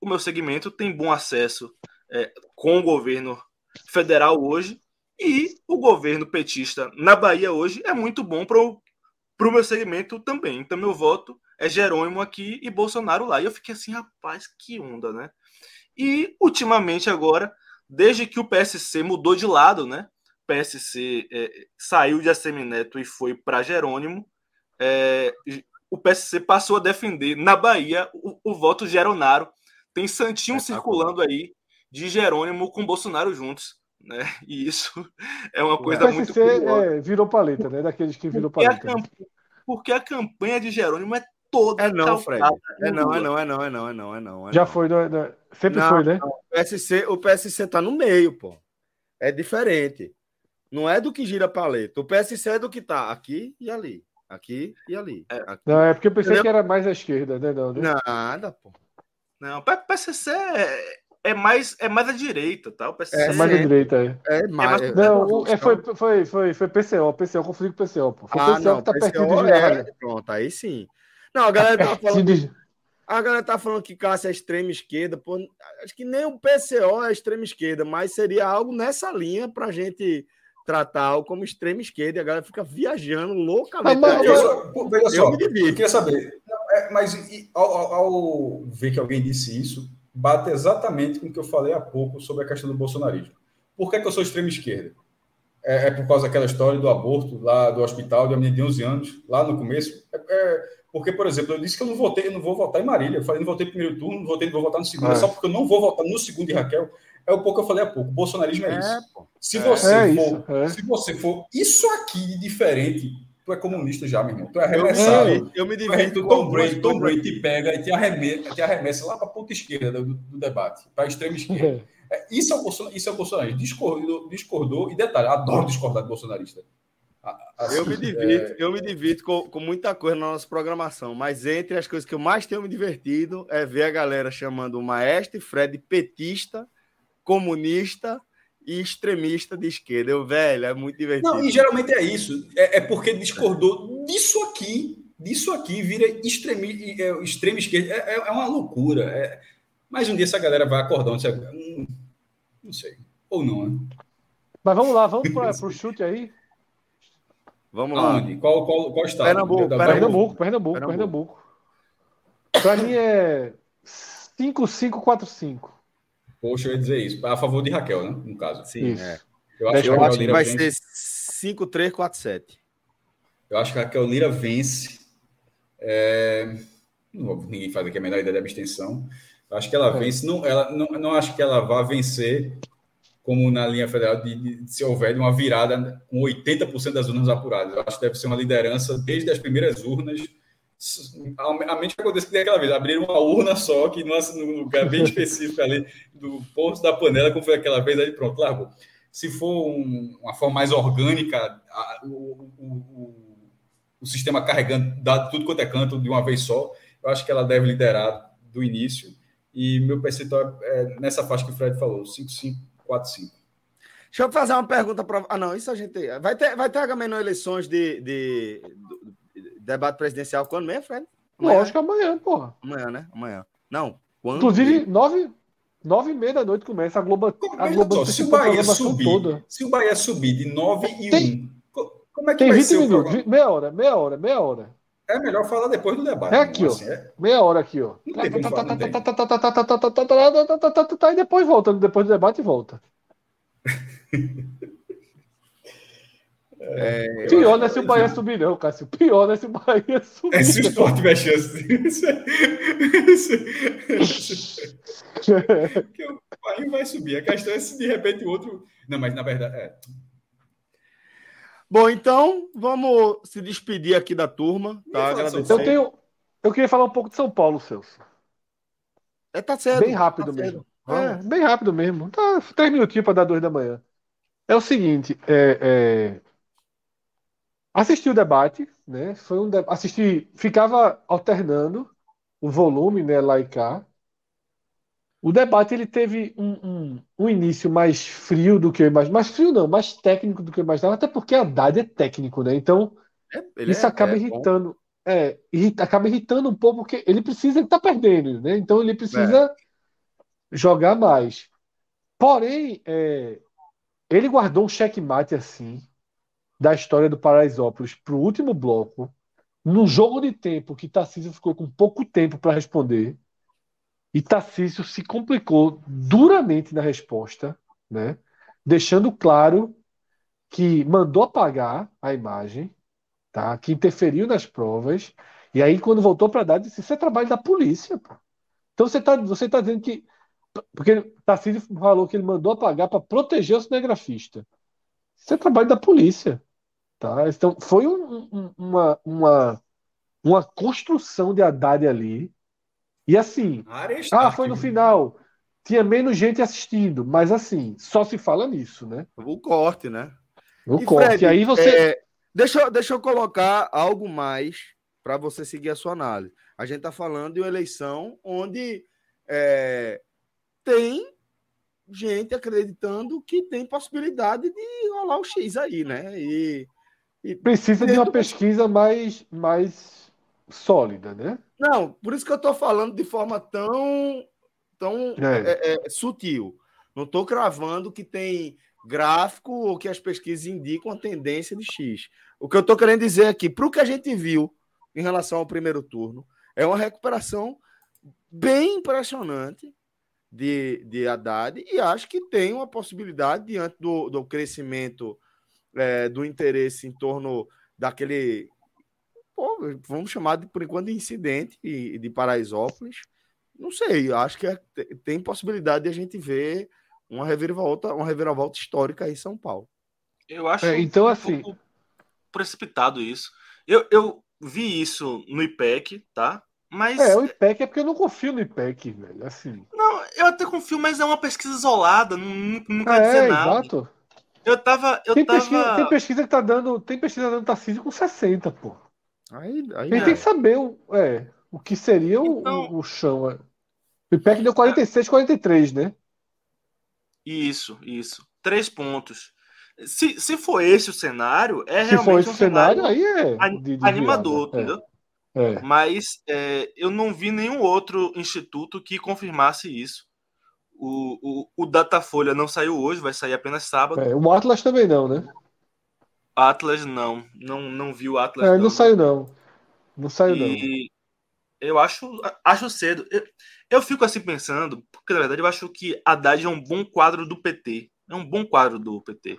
O meu segmento tem bom acesso é, com o governo federal hoje e o governo petista na Bahia hoje é muito bom para o meu segmento também. Então, meu voto é Jerônimo aqui e Bolsonaro lá. E eu fiquei assim, rapaz, que onda, né? E, ultimamente, agora, desde que o PSC mudou de lado, né? PSC é, saiu de Assemineto e foi para Jerônimo, é, o PSC passou a defender na Bahia o, o voto Geronaro. Tem Santinho é, circulando aí de Jerônimo com Bolsonaro juntos. Né? E isso é uma coisa o PSC, muito É, virou paleta, né? Daqueles que virou porque paleta. A campanha, porque a campanha de Jerônimo é toda. É não, Fred. É não, é não, é não, é não, é não, é não. É Já foi, não, não. sempre não, foi, né? Não. O PSC, o PSC tá no meio, pô. É diferente. Não é do que gira paleta. O PSC é do que tá aqui e ali. Aqui e ali. É. Aqui. Não, é porque eu pensei Entendeu? que era mais à esquerda, né? Não, né? Nada, pô. Não, o PSC é, é mais, é mais à direita, tá? O PSC é mais à direita, é. É mais. É, não, é, foi, foi, foi, foi PCO, PCO, confundi com PCO, pô. Foi ah, PCO não, que tá PCO pertinho de é, Pronto, aí sim. Não, a galera tá falando. A galera tá falando que Cássio é extrema esquerda. Pô, acho que nem o PCO é extrema esquerda, mas seria algo nessa linha pra gente tratar como extrema esquerda e a galera fica viajando loucamente. Ah, mas, eu, veja só, eu, eu queria saber, é, mas ao, ao, ver que alguém disse isso, bate exatamente com o que eu falei há pouco sobre a questão do bolsonarismo. Por que, que eu sou extrema esquerda? É, é, por causa daquela história do aborto lá do hospital de uma menina de 11 anos, lá no começo. É, é, porque, por exemplo, eu disse que eu não votei, eu não vou votar em Marília. Eu falei, não votei no primeiro turno, não votei, não vou votar no segundo. É. Só porque eu não vou votar no segundo de Raquel. É o pouco que eu falei há pouco. O bolsonarismo é, é isso. Se você é for, isso, se você for isso aqui de diferente, tu é comunista já, meu irmão. Tu é arremessado. Eu, eu me divirto. Tom Brady, Tom Brady te pega e te arremessa, te arremessa lá para a ponta esquerda do, do debate, para a extrema esquerda. É, isso, é o Bolsonaro, isso é o bolsonarismo. Discordou, discordou e detalhe, adoro discordar de bolsonarista. Assim, eu me divirto, é... eu me divirto com, com, muita coisa na nossa programação, mas entre as coisas que eu mais tenho me divertido é ver a galera chamando o Maestro Fred petista, comunista e extremista de esquerda. Eu, velho, é muito divertido. Não, e geralmente é isso. É, é porque discordou disso aqui, disso aqui vira extremi, é, extrema esquerda. É, é, uma loucura. É... Mas um dia essa galera vai acordar. Não sei, hum, não sei. Ou não, né? Mas vamos lá, vamos para o chute aí. Vamos lá. Onde? Qual, qual, qual estado? Pernambuco, Pernambuco, Pernambuco, Pernambuco. Pernambuco. Para mim é 5-5-4-5. Poxa, eu ia dizer isso. A favor de Raquel, né? No caso. Sim, é. Eu acho, eu acho que vai vence. ser 5-3-4-7. Eu acho que a Raquel Lira vence. É... Não, ninguém faz aqui a menor ideia da abstenção. Eu acho que ela é. vence. Não, ela, não, não acho que ela vá vencer como na linha federal, de, de, se houver uma virada com 80% das urnas apuradas. Eu acho que deve ser uma liderança desde as primeiras urnas. A mente aconteceu que aquela vez, abriram uma urna só, que num lugar bem específico ali, do posto da panela, como foi aquela vez, aí pronto, largou. Se for um, uma forma mais orgânica, a, o, o, o, o, sistema carregando dado tudo quanto é canto de uma vez só, eu acho que ela deve liderar do início. E meu percentual é nessa faixa que o Fred falou, 5-5 4, 5. Deixa eu fazer uma pergunta para. Ah, não, isso a gente. Vai ter, vai ter Agamenon eleições de, de, debate presidencial quando mesmo, Fred? Amanhã? Lógico, amanhã, porra. Amanhã, né? Amanhã. Não. Quando? Inclusive, nove, nove e meia da noite começa a Globo. A Globo se o Bahia subir, toda. se o Bahia subir de 9 e tem, 1, como é que tem vai 20 ser minutos, meia hora, meia hora, meia hora. É melhor falar depois do debate. É aqui, ó. Meia hora aqui, ó. E depois volta, depois do debate volta. É, Pior não é se o Bahia subir, não, Cássio. Pior não é se o Bahia subir. É se o Sport tiver chance. Porque o Bahia vai subir. A questão é se de repente o outro. Não, mas na verdade. É. Bom, então vamos se despedir aqui da turma. Tá? Eu, tenho, eu queria falar um pouco de São Paulo, Celso. É, tá certo. Bem rápido tá mesmo. É, bem rápido mesmo. Tá, três minutinhos para dar dois da manhã. É o seguinte, é, é... assisti o debate, né? Foi um de... assisti, ficava alternando o volume, né, lá e cá. O debate ele teve um, um, um início mais frio do que eu imaginava. Mais frio não, mais técnico do que eu imaginava, até porque a Haddad é técnico, né? Então, é, isso é, acaba é irritando. É, irrita, acaba irritando um pouco, porque ele precisa, ele tá perdendo, né? Então ele precisa jogar mais. Porém, é, ele guardou um checkmate assim da história do Paraisópolis para o último bloco, num jogo de tempo que Tarcísio ficou com pouco tempo para responder, e Tarcísio se complicou duramente na resposta, né? deixando claro que mandou apagar a imagem, tá? que interferiu nas provas, e aí quando voltou para dar, disse, isso é trabalho da polícia. Pô. Então você está você tá dizendo que porque Tarcísio falou que ele mandou apagar para proteger o cinegrafista. Isso é trabalho da polícia. Tá? Então, foi um, um, uma, uma, uma construção de Haddad ali. E assim, ah, foi no final. Tinha menos gente assistindo, mas assim, só se fala nisso, né? O corte, né? O e corte. Fred, aí você. É, deixa, deixa eu colocar algo mais para você seguir a sua análise. A gente está falando de uma eleição onde é, tem gente acreditando que tem possibilidade de rolar o X aí, né? E, e Precisa de uma pesquisa mais, mais sólida, né? Não, por isso que eu estou falando de forma tão, tão é. É, é, sutil. Não estou cravando que tem gráfico ou que as pesquisas indicam a tendência de X. O que eu estou querendo dizer aqui, para o que a gente viu em relação ao primeiro turno, é uma recuperação bem impressionante de, de Haddad e acho que tem uma possibilidade, diante do, do crescimento é, do interesse em torno daquele. Pô, vamos chamar de, por enquanto, de incidente de, de Paraisópolis. Não sei, acho que é, tem possibilidade de a gente ver uma reviravolta, uma reviravolta histórica aí em São Paulo. Eu acho é, então, um assim... precipitado isso. Eu, eu vi isso no IPEC, tá? Mas. É, o IPEC é porque eu não confio no IPEC, velho. Assim. Não, eu até confio, mas é uma pesquisa isolada, não, não quer é, dizer nada. Exato. Eu tava. Eu tem, tava... Pesquisa, tem pesquisa que tá dando. Tem pesquisa dando Tarcísio com 60, pô. Aí, aí é. tem que saber o, é, o que seria então, o, o chão. É. O IPEC deu 46, 43, né? Isso, isso. Três pontos. Se, se for esse o cenário, é se realmente for esse um cenário, aí é de, de animador, virada. É. entendeu? É. Mas é, eu não vi nenhum outro instituto que confirmasse isso. O, o, o Datafolha não saiu hoje, vai sair apenas sábado. É, o Atlas também não, né? Atlas não, não, não viu o Atlas. É, não, não saiu não. Não saiu e não. Eu acho, acho cedo. Eu, eu fico assim pensando, porque na verdade eu acho que Haddad é um bom quadro do PT. É um bom quadro do PT.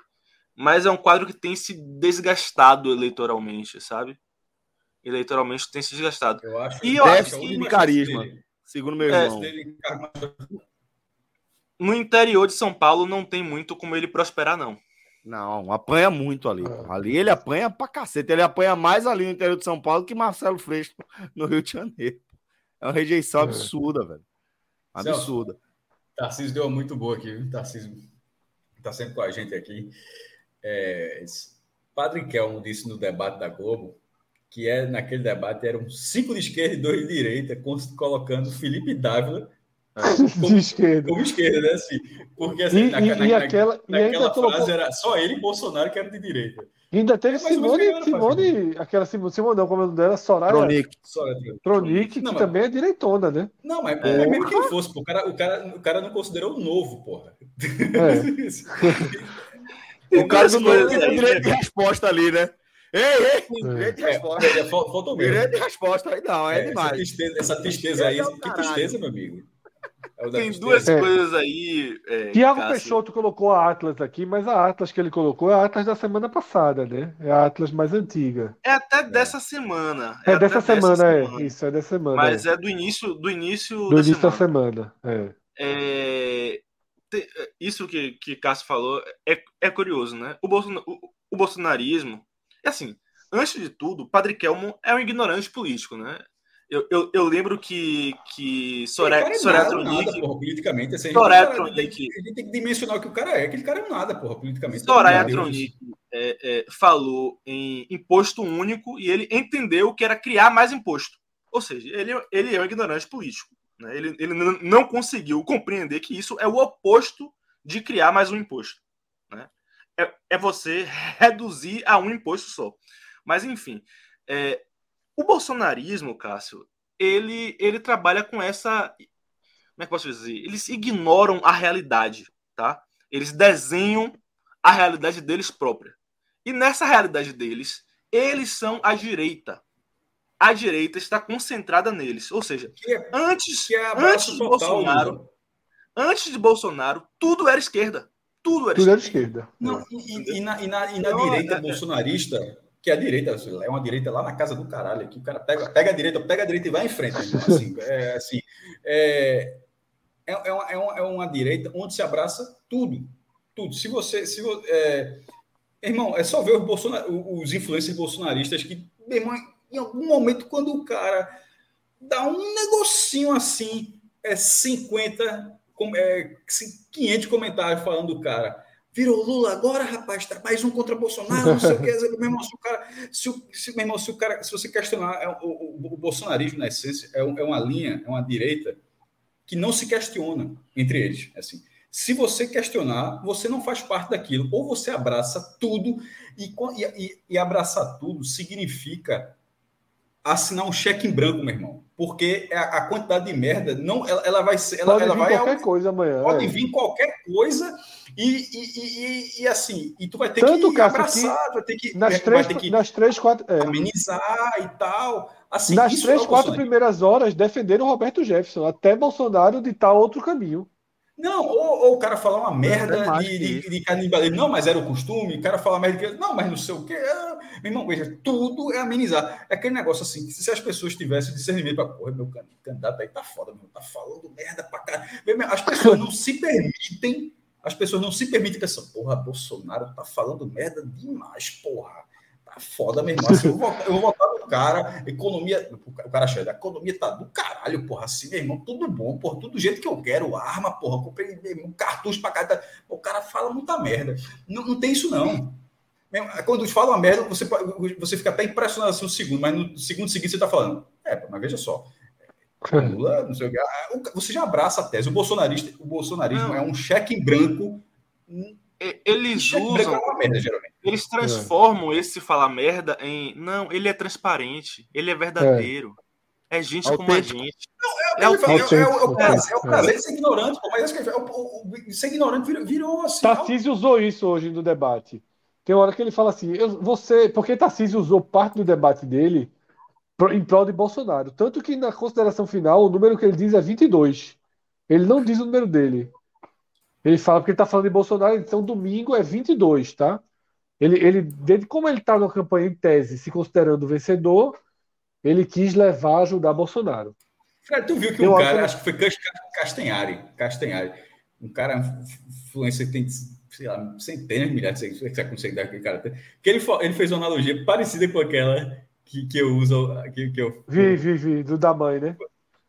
Mas é um quadro que tem se desgastado eleitoralmente, sabe? Eleitoralmente tem se desgastado. Eu acho e eu acho que... de carisma, segundo meu é, irmão. É, no interior de São Paulo não tem muito como ele prosperar, não. Não, apanha muito ali. É. Ali ele apanha pra cacete. Ele apanha mais ali no interior de São Paulo que Marcelo Freixo no Rio de Janeiro. É uma rejeição é. absurda, velho. Absurda. Tarcísio deu uma muito boa aqui, viu? Tarcísio tá sempre com a gente aqui. É, Padre Kelmo disse no debate da Globo que é, naquele debate eram cinco de esquerda e dois de direita, colocando Felipe Dávila como, de esquerda. Como esquerda, né? Assim, porque assim, e, na, e, na, e aquela, naquela frase colocou... era só ele e Bolsonaro que era de direita. E ainda teve é, Simone, Simone, aquela Simone, Simone não, como é o dela, Soraya Tronic, Tronic que também é direitona, né? Não, mas é. mesmo que ele fosse, pô, o, cara, o, cara, o cara não considerou novo, porra. É. o cara não teve direito de resposta ali, né? Ei, ei, direito de resposta. É, faltou mesmo. Direito de resposta aí não, é, é demais. Essa tristeza, essa tristeza aí, que tristeza, meu amigo. É Tem duas é. coisas aí. É, Tiago Peixoto colocou a Atlas aqui, mas a Atlas que ele colocou é a Atlas da semana passada, né? É a Atlas mais antiga. É até dessa semana. É, é dessa semana, dessa é. Semana. Isso, é dessa semana. Mas é, é do início do início do da início semana. da semana. É. Isso que, que Cássio falou é, é curioso, né? O, Bolson, o, o bolsonarismo. É assim, antes de tudo, Padre Kelmo é um ignorante político, né? Eu, eu, eu, lembro que, que Soraya, Soraya Tronic. politicamente, assim, Soraya Tronic. A gente tem que dimensionar o que o cara é. Aquele cara é um nada, porra, politicamente. Soraya Tronic é, é, falou em imposto único e ele entendeu que era criar mais imposto. Ou seja, ele, ele é um ignorante político. Né? Ele, ele não conseguiu compreender que isso é o oposto de criar mais um imposto. Né? É, é você reduzir a um imposto só. Mas, enfim, é, o bolsonarismo, Cássio, ele, ele trabalha com essa. Como é que posso dizer? Eles ignoram a realidade, tá? Eles desenham a realidade deles própria. E nessa realidade deles, eles são a direita. A direita está concentrada neles. Ou seja, é, antes, é antes de total, Bolsonaro, antes de Bolsonaro, tudo era esquerda. Tudo era tudo esquerda. Era esquerda. Não, e, e, na, e na, e na então, direita é, bolsonarista, que a direita é uma direita lá na casa do caralho, que o cara pega, pega a direita, pega a direita e vai em frente. Assim, é, assim, é, é, é, uma, é, uma, é uma direita onde se abraça tudo. Tudo. Se você. Se, é, irmão, é só ver os, Bolsonar, os influencers bolsonaristas que, irmão, em algum momento, quando o cara dá um negocinho assim, é 50, é, 500 comentários falando do cara virou Lula agora, rapaz, tá mais um contra Bolsonaro, não sei o que, meu irmão, se o cara, se, o, se, meu irmão, se o cara, se você questionar, é, o, o, o, bolsonarismo, na essência, é, é, uma linha, é uma direita que não se questiona entre eles, assim. Se você questionar, você não faz parte daquilo, ou você abraça tudo, e, e, e abraçar tudo significa assinar um cheque em branco, meu irmão. Porque a, a quantidade de merda, não, ela, ela vai ser. Ela, pode ela vir vai qualquer coisa amanhã. Pode é. vir qualquer coisa e, e, e, e, assim, e tu vai ter Tanto, que Cássio, abraçar, vai ter que, Nas vai três, ter que nas três quatro. é. amenizar e tal. Assim, nas três, é quatro primeiras horas, defenderam o Roberto Jefferson, até Bolsonaro ditar outro caminho. Não, ou, ou o cara falar uma merda É mais de, de, de canibalismo. Não, mas era o costume. O cara falar merda de. Não, mas não sei o quê. Ah, Meu irmão, veja, tudo é amenizar. É aquele negócio assim, que se as pessoas tivessem discernimento para porra, meu can- candidato aí tá foda, meu, tá falando merda pra caralho. As pessoas não se permitem, as pessoas não se permitem pensar, porra, Bolsonaro tá falando merda demais, porra. Foda, meu irmão. Assim, eu, vou votar, eu vou votar no cara, economia. O cara chega, a economia tá do caralho, porra. Assim, meu irmão, tudo bom, porra, tudo do jeito que eu quero. Arma, porra, comprei meu irmão, cartucho pra cada. O cara fala muita merda. Não, não tem isso, não. Quando fala uma merda, você, você fica até impressionado assim, um segundo, mas no segundo seguinte você tá falando. É, mas veja só. Lula, não sei o que. ah, Você já abraça a tese. O bolsonarista, o bolsonarismo Não. é um cheque em branco. E- Eles é usam, merda, geralmente. eles transformam esse falar merda em. Não, ele é transparente, ele é verdadeiro. É, gente como a Autêntico. gente. É, o- é, o- é, o- é, o Autêntico. prazer, é o prazer de ser ignorante, pô, mas acho que é o, o, o- ser ignorante virou, virou assim. Tarcísio usou isso hoje no debate. Tem uma hora que ele fala assim, eu, você, porque Tarcísio usou parte do debate dele em prol de Bolsonaro. Tanto que na consideração final, o número que ele diz é 22. Ele não diz o número dele. Ele fala porque ele está falando de Bolsonaro, então domingo é 22, tá? Ele, ele desde como ele está na campanha em tese, se considerando vencedor, ele quis levar, ajudar Bolsonaro. Fred, tu viu que Eu um acho cara, que- acho que foi Cas- Castanhari, Castanhari, um cara influência que tem, sei lá, centenas de milhares de seguidores, que você consegue dar aquele cara, que ele, ele fez uma analogia parecida com aquela que, que eu uso, que, que eu Vi, vi, vi, do da mãe, né?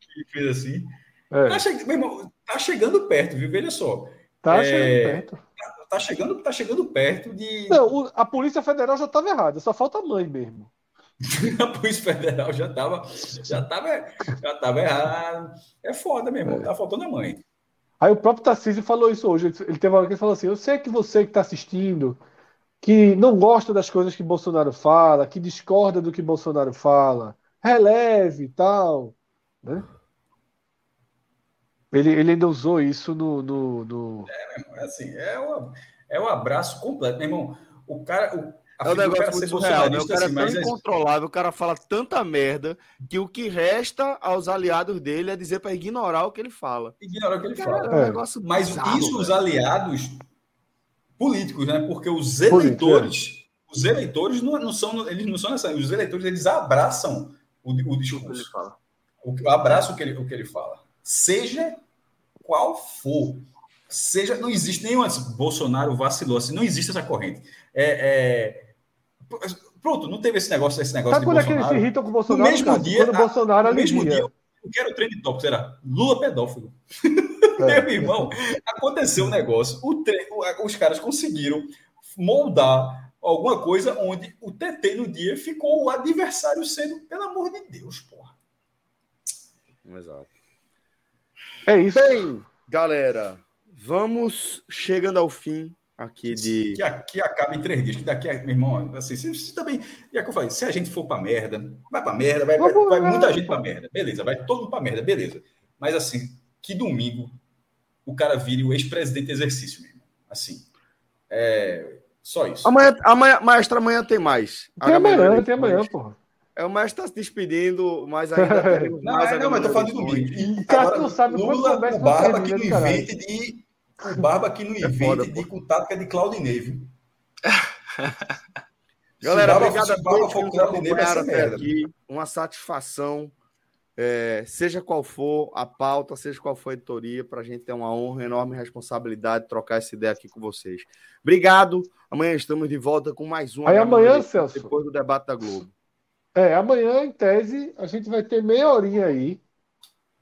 que fiz assim. É, Tá, che- meu irmão, tá chegando perto, viu? Veja só. Tá é- chegando perto. Tá chegando, tá chegando perto de. Não, a Polícia Federal já estava errada, só falta a mãe mesmo. A Polícia Federal já tava, já tava, já tava errado. É foda, meu irmão. Tá faltando a mãe. Aí o próprio Tarcísio falou isso hoje. Ele teve uma hora que falou assim: Eu sei que você que está assistindo, que não gosta das coisas que Bolsonaro fala, que discorda do que Bolsonaro fala, releve e tal. Né? Ele, ele ainda usou isso no. no, no- É assim, é o, é o abraço completo, meu irmão. O cara. O, a É um negócio muito surreal, né? O cara é assim, tão mas é- incontrolável, o cara fala tanta merda que o que resta aos aliados dele é dizer para ignorar o que ele fala. ignorar o que ele Cara, fala. é um É. negócio Mas bizarro, isso os velho. aliados políticos, né? Porque os Político, eleitores, os eleitores não, não são, eles não são nessa. Os eleitores eles abraçam o, o O que ele discurso, fala. o, abraçam o que ele, o que ele fala, seja qual for. Seja, não existe nenhum antes. Bolsonaro vacilou, assim, não existe essa corrente. É, é, pronto, não teve esse negócio, esse negócio Sabe de quando é que eles Bolsonaro. se irritam com o Bolsonaro? mesmo Cássio? dia, quando o a- Bolsonaro no mesmo dia, o que era o trend top era Lula pedófilo. É. Meu irmão, aconteceu um negócio. O tre- Os caras conseguiram moldar alguma coisa onde o TT no dia ficou o adversário sendo, pelo amor de Deus, porra. Exato. É isso. Bem, galera, vamos chegando ao fim aqui de. Que, a- que acaba em três dias. Que daqui a. Meu irmão, assim, se, se também. Já que eu falei, se a gente for pra merda, vai pra merda, vai, vai, vai muita gente pra merda. Beleza, vai todo mundo pra merda, beleza. Mas assim, que domingo o cara vire o ex-presidente exercício mesmo. Assim. É. Só isso. Amanhã, amanhã, maestro, amanhã tem mais. Tem amanhã, tem amanhã, porra. É, o maestro está se despedindo, mas ainda teremos Não, mais é, não, mas tô falando domingo. O cara não sabe Lula, o Barba que não caralho. invente de. O Barba que não invente foda, de com tática de Claudinei, viu? Galera, obrigado a todos que nos acompanharam até aqui. Uma satisfação, é, seja qual for a pauta, seja qual for a editoria, para a gente ter uma honra, enorme responsabilidade de trocar essa ideia aqui com vocês. Obrigado. Amanhã estamos de volta com mais um. Aí amanhã, Celso. Depois do debate da Globo. É, amanhã, em tese, a gente vai ter meia horinha aí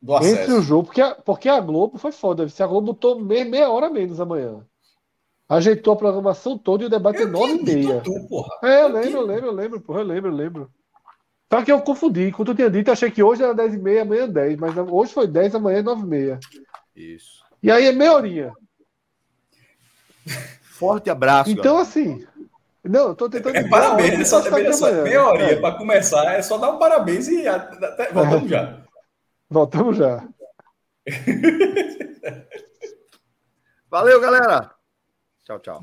Do entre o jogo, porque a, porque a Globo foi foda. Se a Globo botou me- meia hora menos amanhã. Ajeitou a programação toda e o debate é Eu nove e meia. tu. É, eu Eu lembro, eu lembro, eu lembro, porra, eu lembro, eu lembro. Só que eu confundi. Quando eu tinha dito, eu achei que hoje era 10 e meia, amanhã 10. Mas hoje foi 10, amanhã é 9 e meia. Isso. E aí é meia horinha. Forte abraço. Então, galera. assim, Não, tô tentando. É parabéns, é só, é só meia horinha é. para começar, é só dar um parabéns e até, voltamos é. já. Voltamos já. Valeu, galera. Tchau, tchau.